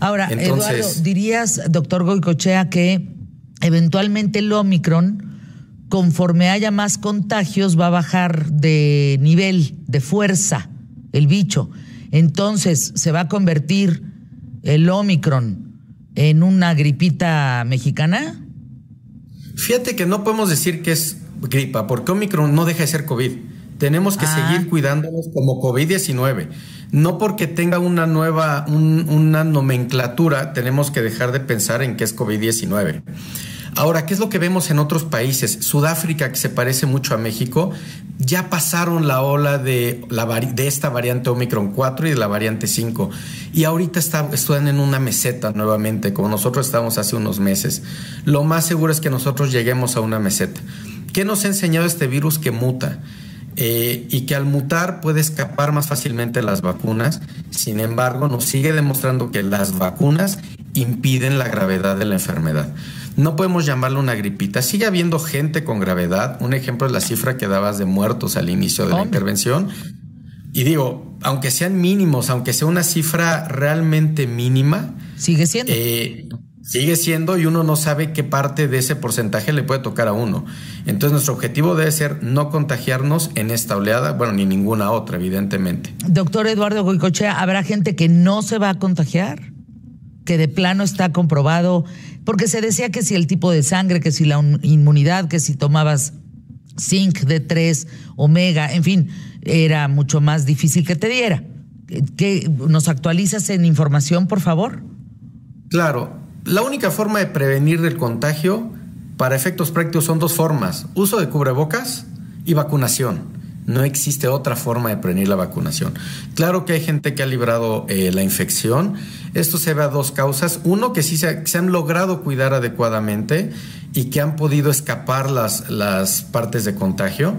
Ahora, Eduardo, dirías, doctor Goicochea, que eventualmente el Omicron conforme haya más contagios, va a bajar de nivel, de fuerza el bicho. Entonces se va a convertir el Omicron en una gripita mexicana. Fíjate que no podemos decir que es gripa, porque Omicron no deja de ser COVID. Tenemos que ah. seguir cuidándonos como COVID-19. No porque tenga una nueva, una nomenclatura, tenemos que dejar de pensar en que es COVID-19. Ahora, ¿qué es lo que vemos en otros países? Sudáfrica, que se parece mucho a México, ya pasaron la ola de, esta variante Omicron 4 y de la variante 5. Y ahorita están en una meseta nuevamente, como nosotros estábamos hace unos meses. Lo más seguro es que nosotros lleguemos a una meseta. ¿Qué nos ha enseñado este virus que muta? Eh, y que al mutar puede escapar más fácilmente las vacunas. Sin embargo, nos sigue demostrando que las vacunas impiden la gravedad de la enfermedad no podemos llamarlo una gripita. Sigue habiendo gente con gravedad. Un ejemplo es la cifra que dabas de muertos al inicio de la intervención. Y digo, aunque sean mínimos, aunque sea una cifra realmente mínima, sigue siendo. Eh, sigue siendo y uno no sabe qué parte de ese porcentaje le puede tocar a uno. Entonces nuestro objetivo debe ser no contagiarnos en esta oleada, bueno, ni ninguna otra, evidentemente. Doctor Eduardo Goicochea, ¿habrá gente que no se va a contagiar? Que de plano está comprobado porque se decía que si el tipo de sangre, que si la inmunidad, que si tomabas zinc de 3, omega, en fin, era mucho más difícil que te diera. ¿Qué, ¿Nos actualizas en información, por favor? Claro, la única forma de prevenir el contagio para efectos prácticos son dos formas, uso de cubrebocas y vacunación. No existe otra forma de prevenir la vacunación. Claro que hay gente que ha librado eh, la infección. Esto se ve a dos causas. Uno, que sí se, han logrado cuidar adecuadamente y que han podido escapar las, las partes de contagio.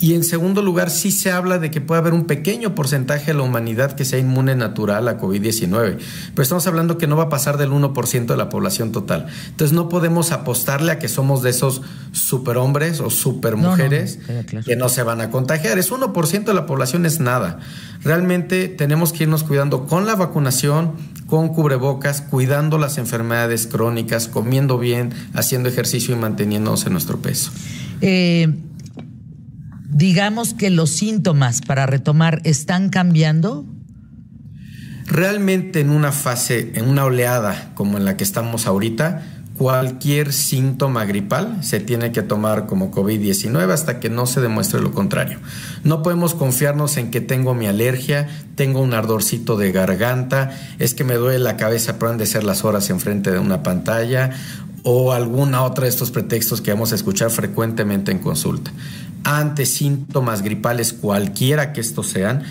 Y en segundo lugar, sí se habla de que puede haber un pequeño porcentaje de la humanidad que sea inmune natural a COVID-19, pero estamos hablando que no va a pasar del 1% de la población total. Entonces no podemos apostarle a que somos de esos superhombres o supermujeres que no se van a contagiar. Es 1% de la población, es nada. Realmente tenemos que irnos cuidando con la vacunación, con cubrebocas, cuidando las enfermedades crónicas, comiendo bien, haciendo ejercicio y manteniéndonos en nuestro peso. Eh digamos que los síntomas para retomar están cambiando? Realmente en una fase, en una oleada como en la que estamos ahorita, cualquier síntoma gripal se tiene que tomar como COVID-19 hasta que no se demuestre lo contrario. No podemos confiarnos en que tengo mi alergia, tengo un ardorcito de garganta, es que me duele la cabeza, han de ser las horas enfrente de una pantalla o alguna otra de estos pretextos que vamos a escuchar frecuentemente en consulta ante síntomas gripales cualquiera que estos sean,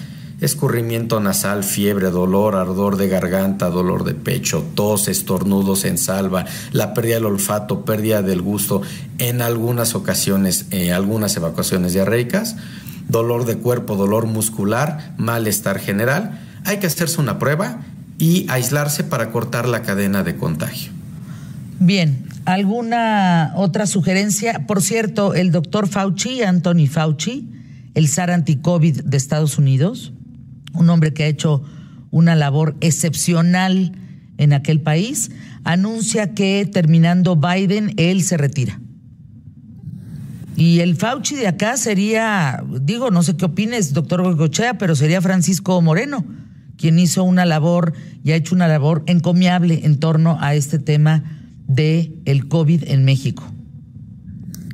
escurrimiento nasal, fiebre, dolor, ardor de garganta, dolor de pecho, tos, estornudos en salva, la pérdida del olfato, pérdida del gusto, en algunas ocasiones, eh, algunas evacuaciones diarreicas, dolor de cuerpo, dolor muscular, malestar general, hay que hacerse una prueba y aislarse para cortar la cadena de contagio. Bien, ¿alguna otra sugerencia? Por cierto, el doctor Fauci, Anthony Fauci, el SAR anti-COVID de Estados Unidos, un hombre que ha hecho una labor excepcional en aquel país, anuncia que terminando Biden, él se retira. Y el Fauci de acá sería, digo, no sé qué opines, doctor Gogochea, pero sería Francisco Moreno quien hizo una labor y ha hecho una labor encomiable en torno a este tema de el COVID en México.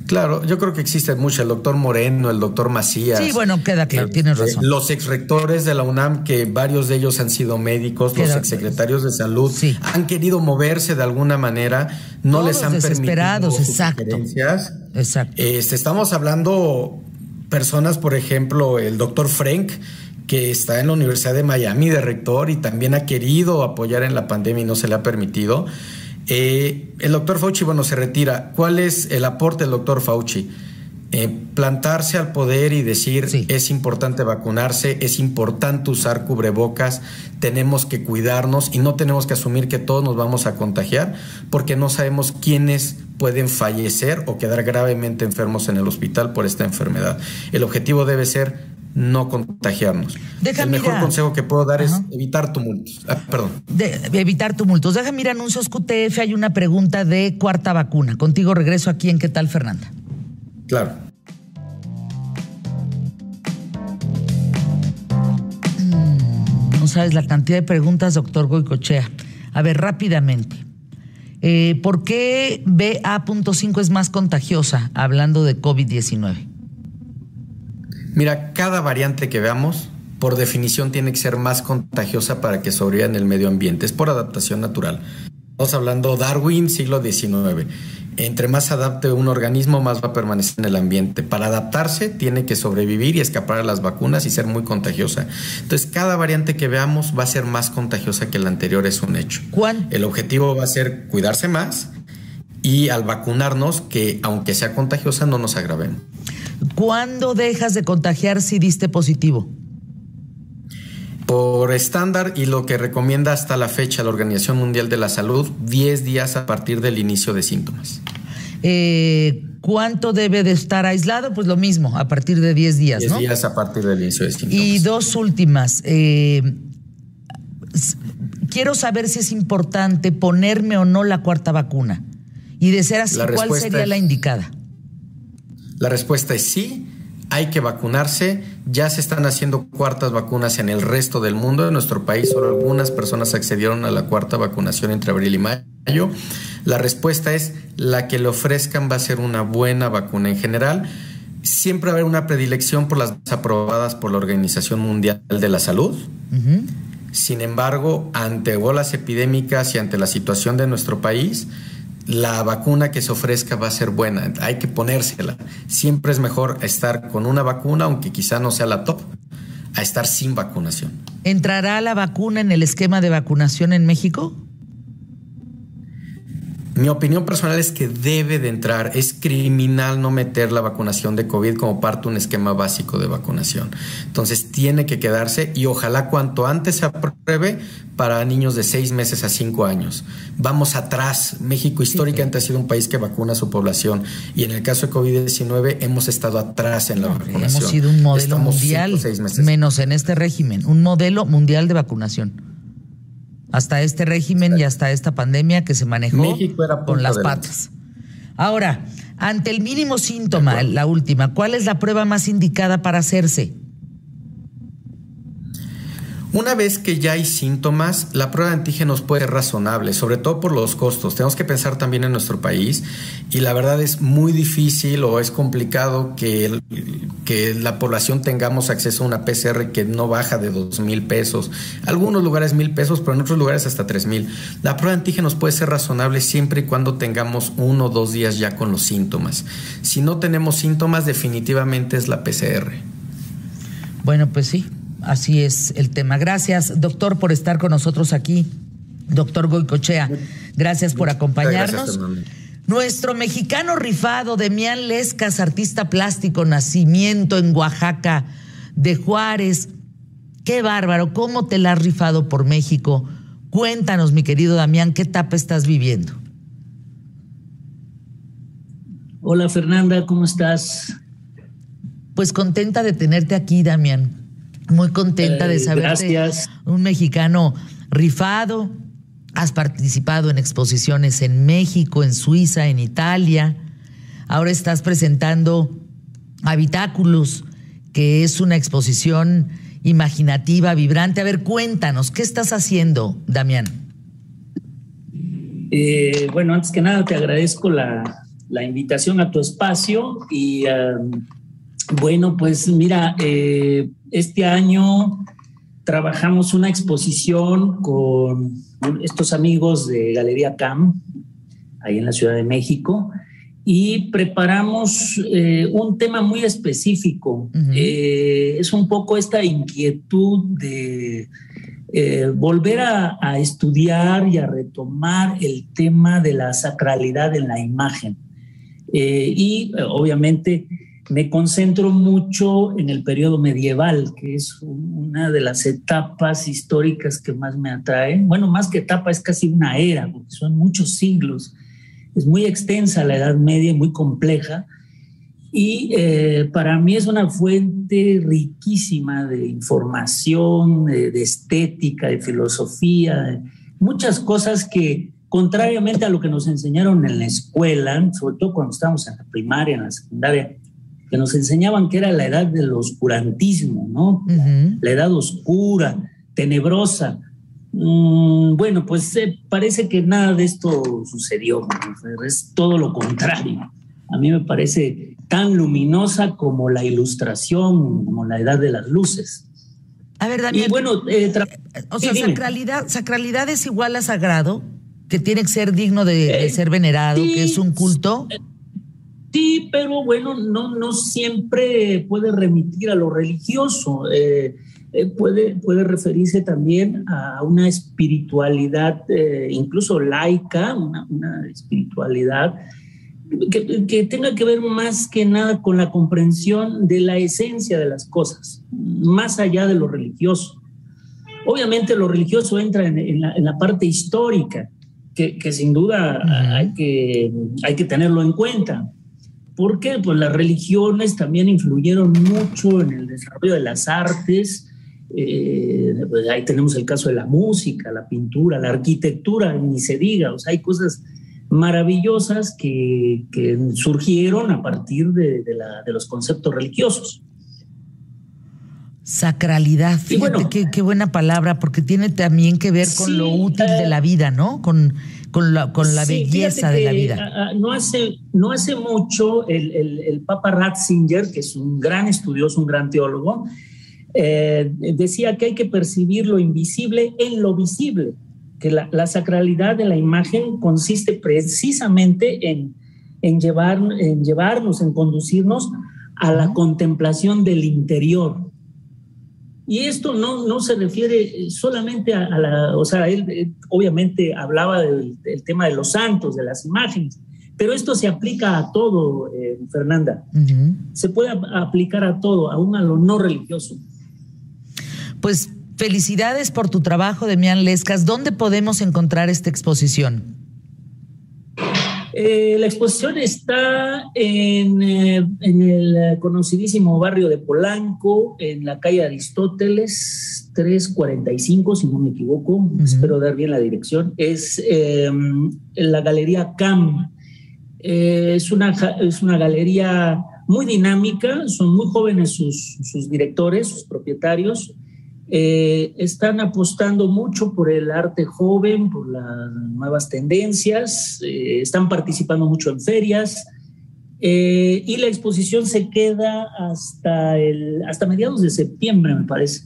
Claro, yo creo que existe mucho. El doctor Moreno, el doctor Macías. Sí, bueno, queda claro, tienes este, razón. Los exrectores de la UNAM, que varios de ellos han sido médicos, los exsecretarios de salud, han querido moverse de alguna manera, no les han desesperados, permitido exacto. Exacto. Este, estamos hablando personas, por ejemplo, el doctor Frank, que está en la Universidad de Miami de rector y también ha querido apoyar en la pandemia y no se le ha permitido. Eh, el doctor Fauci, bueno, se retira. ¿Cuál es el aporte del doctor Fauci? Eh, plantarse al poder y decir es importante vacunarse, es importante usar cubrebocas, tenemos que cuidarnos y no tenemos que asumir que todos nos vamos a contagiar porque no sabemos quiénes pueden fallecer o quedar gravemente enfermos en el hospital por esta enfermedad. El objetivo debe ser no contagiarnos. el mejor consejo que puedo dar es evitar tumultos. Ah, perdón. evitar tumultos. Déjame ir anuncios QTF. Hay una pregunta de cuarta vacuna. Contigo regreso aquí en ¿Qué tal, Fernanda? Claro. Mm, no sabes la cantidad de preguntas, doctor Goicochea. A ver, rápidamente. Eh, ¿Por qué BA.5 es más contagiosa hablando de COVID-19? Mira, cada variante que veamos, por definición, tiene que ser más contagiosa para que sobreviva en el medio ambiente. Es por adaptación natural. Estamos hablando Darwin, siglo XIX. Entre más adapte un organismo, más va a permanecer en el ambiente. Para adaptarse, tiene que sobrevivir y escapar a las vacunas y ser muy contagiosa. Entonces, cada variante que veamos va a ser más contagiosa que la anterior, es un hecho. ¿Cuál? El objetivo va a ser cuidarse más y al vacunarnos, que aunque sea contagiosa, no nos agravemos. ¿Cuándo dejas de contagiar si diste positivo? Por estándar y lo que recomienda hasta la fecha la Organización Mundial de la Salud, 10 días a partir del inicio de síntomas. Eh, ¿Cuánto debe de estar aislado? Pues lo mismo, a partir de 10 días, 10 días a partir del inicio de síntomas. Y dos últimas. Eh, quiero saber si es importante ponerme o no la cuarta vacuna. Y de ser así, ¿cuál sería la indicada? La respuesta es sí, hay que vacunarse. Ya se están haciendo cuartas vacunas en el resto del mundo. En nuestro país solo algunas personas accedieron a la cuarta vacunación entre abril y mayo. La respuesta es la que le ofrezcan va a ser una buena vacuna en general. Siempre va a haber una predilección por las aprobadas por la Organización Mundial de la Salud. Sin embargo, ante olas epidémicas y ante la situación de nuestro país, la vacuna que se ofrezca va a ser buena, hay que ponérsela. Siempre es mejor estar con una vacuna, aunque quizá no sea la top, a estar sin vacunación. ¿Entrará la vacuna en el esquema de vacunación en México? Mi opinión personal es que debe de entrar. Es criminal no meter la vacunación de COVID como parte de un esquema básico de vacunación. Entonces tiene que quedarse y ojalá cuanto antes se apruebe para niños de seis meses a cinco años. Vamos atrás. México históricamente ha sido un país que vacuna a su población y en el caso de COVID-19 hemos estado atrás en la vacunación. Hemos sido un modelo mundial, menos en este régimen, un modelo mundial de vacunación hasta este régimen y hasta esta pandemia que se manejó con las patas. Ahora, ante el mínimo síntoma, la última, ¿cuál es la prueba más indicada para hacerse? Una vez que ya hay síntomas, la prueba de antígenos puede ser razonable, sobre todo por los costos. Tenemos que pensar también en nuestro país y la verdad es muy difícil o es complicado que, que la población tengamos acceso a una PCR que no baja de dos mil pesos. Algunos lugares mil pesos, pero en otros lugares hasta tres mil. La prueba de antígenos puede ser razonable siempre y cuando tengamos uno o dos días ya con los síntomas. Si no tenemos síntomas, definitivamente es la PCR. Bueno, pues sí, Así es el tema. Gracias, doctor, por estar con nosotros aquí. Doctor Goicochea, gracias por acompañarnos. Nuestro mexicano rifado, Demián Lescas, artista plástico, nacimiento en Oaxaca, de Juárez. Qué bárbaro, ¿cómo te la has rifado por México? Cuéntanos, mi querido Damián, ¿qué etapa estás viviendo? Hola Fernanda, ¿cómo estás? Pues contenta de tenerte aquí, Damián. Muy contenta de eh, saber. Un mexicano rifado. Has participado en exposiciones en México, en Suiza, en Italia. Ahora estás presentando Habitáculos, que es una exposición imaginativa, vibrante. A ver, cuéntanos, ¿qué estás haciendo, Damián? Eh, bueno, antes que nada te agradezco la, invitación a tu espacio y bueno, pues mira, eh, este año trabajamos una exposición con estos amigos de Galería CAM, ahí en la Ciudad de México, y preparamos eh, un tema muy específico. Eh, es un poco esta inquietud de eh, volver a, estudiar y a retomar el tema de la sacralidad en la imagen. y obviamente me concentro mucho en el periodo medieval, que es una de las etapas históricas que más me atraen. Bueno, más que etapa, es casi una era, porque son muchos siglos es muy extensa la Edad Media, muy compleja, y eh, para mí es una fuente riquísima de información, de, estética, de filosofía, muchas cosas que, contrariamente a lo que nos enseñaron en la escuela, sobre todo cuando estábamos en la primaria, en la secundaria, que nos enseñaban que era la edad del oscurantismo, ¿no? La edad oscura, tenebrosa. Mm, bueno, pues eh, parece que nada de esto sucedió, es todo lo contrario. A mí me parece tan luminosa como la ilustración, como la edad de las luces. A ver, Daniel. Y bueno, eh, o sea, sacralidad, sacralidad es igual a sagrado, que tiene que ser digno de, eh, ser venerado, que es un culto. Sí, pero bueno, no, no siempre puede remitir a lo religioso. Eh, puede, puede referirse también a una espiritualidad, eh, incluso laica, una, espiritualidad que, tenga que ver más que nada con la comprensión de la esencia de las cosas, más allá de lo religioso. Obviamente lo religioso entra en, la, parte histórica, que, sin duda hay, que, hay que tenerlo en cuenta. ¿Por qué? Pues las religiones también influyeron mucho en el desarrollo de las artes, eh, pues ahí tenemos el caso de la música, la pintura, la arquitectura, ni se diga, o sea, hay cosas maravillosas que, surgieron a partir de, los conceptos religiosos. Sacralidad, fíjate qué, buena palabra, porque tiene también que ver con lo útil de la vida, ¿no? Con, con la, con la belleza de la vida. no, hace, no hace mucho el, el Papa Ratzinger, que es un gran estudioso, un gran teólogo, eh, decía que hay que percibir lo invisible en lo visible, que la, sacralidad de la imagen consiste precisamente en, en, llevar, en llevarnos, en conducirnos a la contemplación del interior. Y esto no, no se refiere solamente a, la, o sea, él, obviamente hablaba del, tema de los santos, de las imágenes, pero esto se aplica a todo, eh, Fernanda. Se puede aplicar a todo, aún a lo no religioso. Pues felicidades por tu trabajo, Demián Lescas. ¿Dónde podemos encontrar esta exposición? Eh, la exposición está en, eh, el conocidísimo barrio de Polanco, en la calle Aristóteles 345, si no me equivoco, espero dar bien la dirección. Es em, en la Galería CAM. Eh, es, una, es una galería muy dinámica, son muy jóvenes sus, sus directores, sus propietarios eh, están apostando mucho por el arte joven, por las nuevas tendencias, eh, están participando mucho en ferias eh, y la exposición se queda hasta, el, hasta mediados de septiembre, me parece.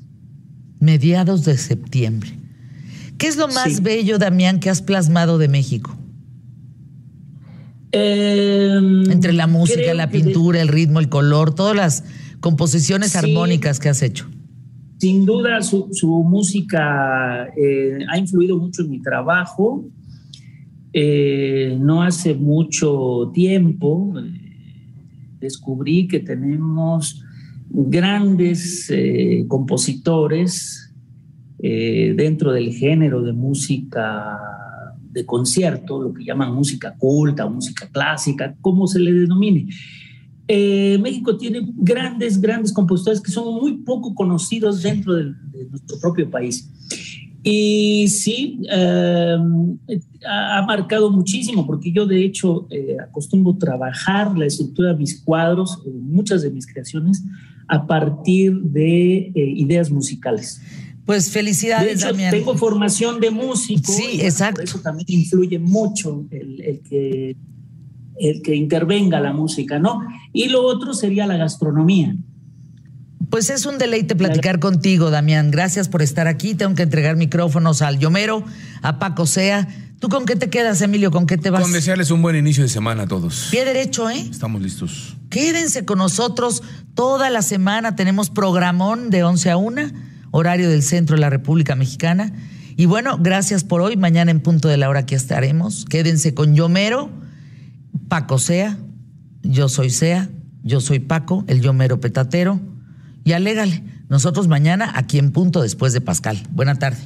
Mediados de septiembre. ¿Qué es lo más bello, Damián, que has plasmado de México? Em, Entre la música, la pintura, el ritmo, el color, todas las composiciones armónicas que has hecho. Sin duda, su, música eh, ha influido mucho en mi trabajo. Eh, no hace mucho tiempo eh, descubrí que tenemos grandes compositores dentro del género de música de concierto, lo que llaman música culta música clásica, como se le denomine. Eh, México tiene grandes, grandes compositores que son muy poco conocidos dentro de, nuestro propio país. Y sí, em, ha, marcado muchísimo, porque yo de hecho eh, acostumbro trabajar la estructura de mis cuadros, muchas de mis creaciones, a partir de eh, ideas musicales. Pues felicidades, de hecho, Tengo formación de músico. Sí, exacto. Por eso también influye mucho el, que, el que intervenga la música, ¿no? Y lo otro sería la gastronomía. Pues es un deleite platicar contigo, Damián. Gracias por estar aquí. Tengo que entregar micrófonos al Yomero, a Paco Sea. ¿Tú con qué te quedas, Emilio? ¿Con qué te vas? Con desearles un buen inicio de semana a todos. Pie derecho, ¿eh? Estamos listos. Quédense con nosotros toda la semana. Tenemos programón de 11 a 1, horario del centro de la República Mexicana. Y bueno, gracias por hoy. Mañana en punto de la hora aquí estaremos. Quédense con Yomero, Paco Sea, yo soy Sea, yo soy Paco, el Yomero Petatero y alégale. Nosotros mañana aquí en punto después de Pascal. Buena tarde.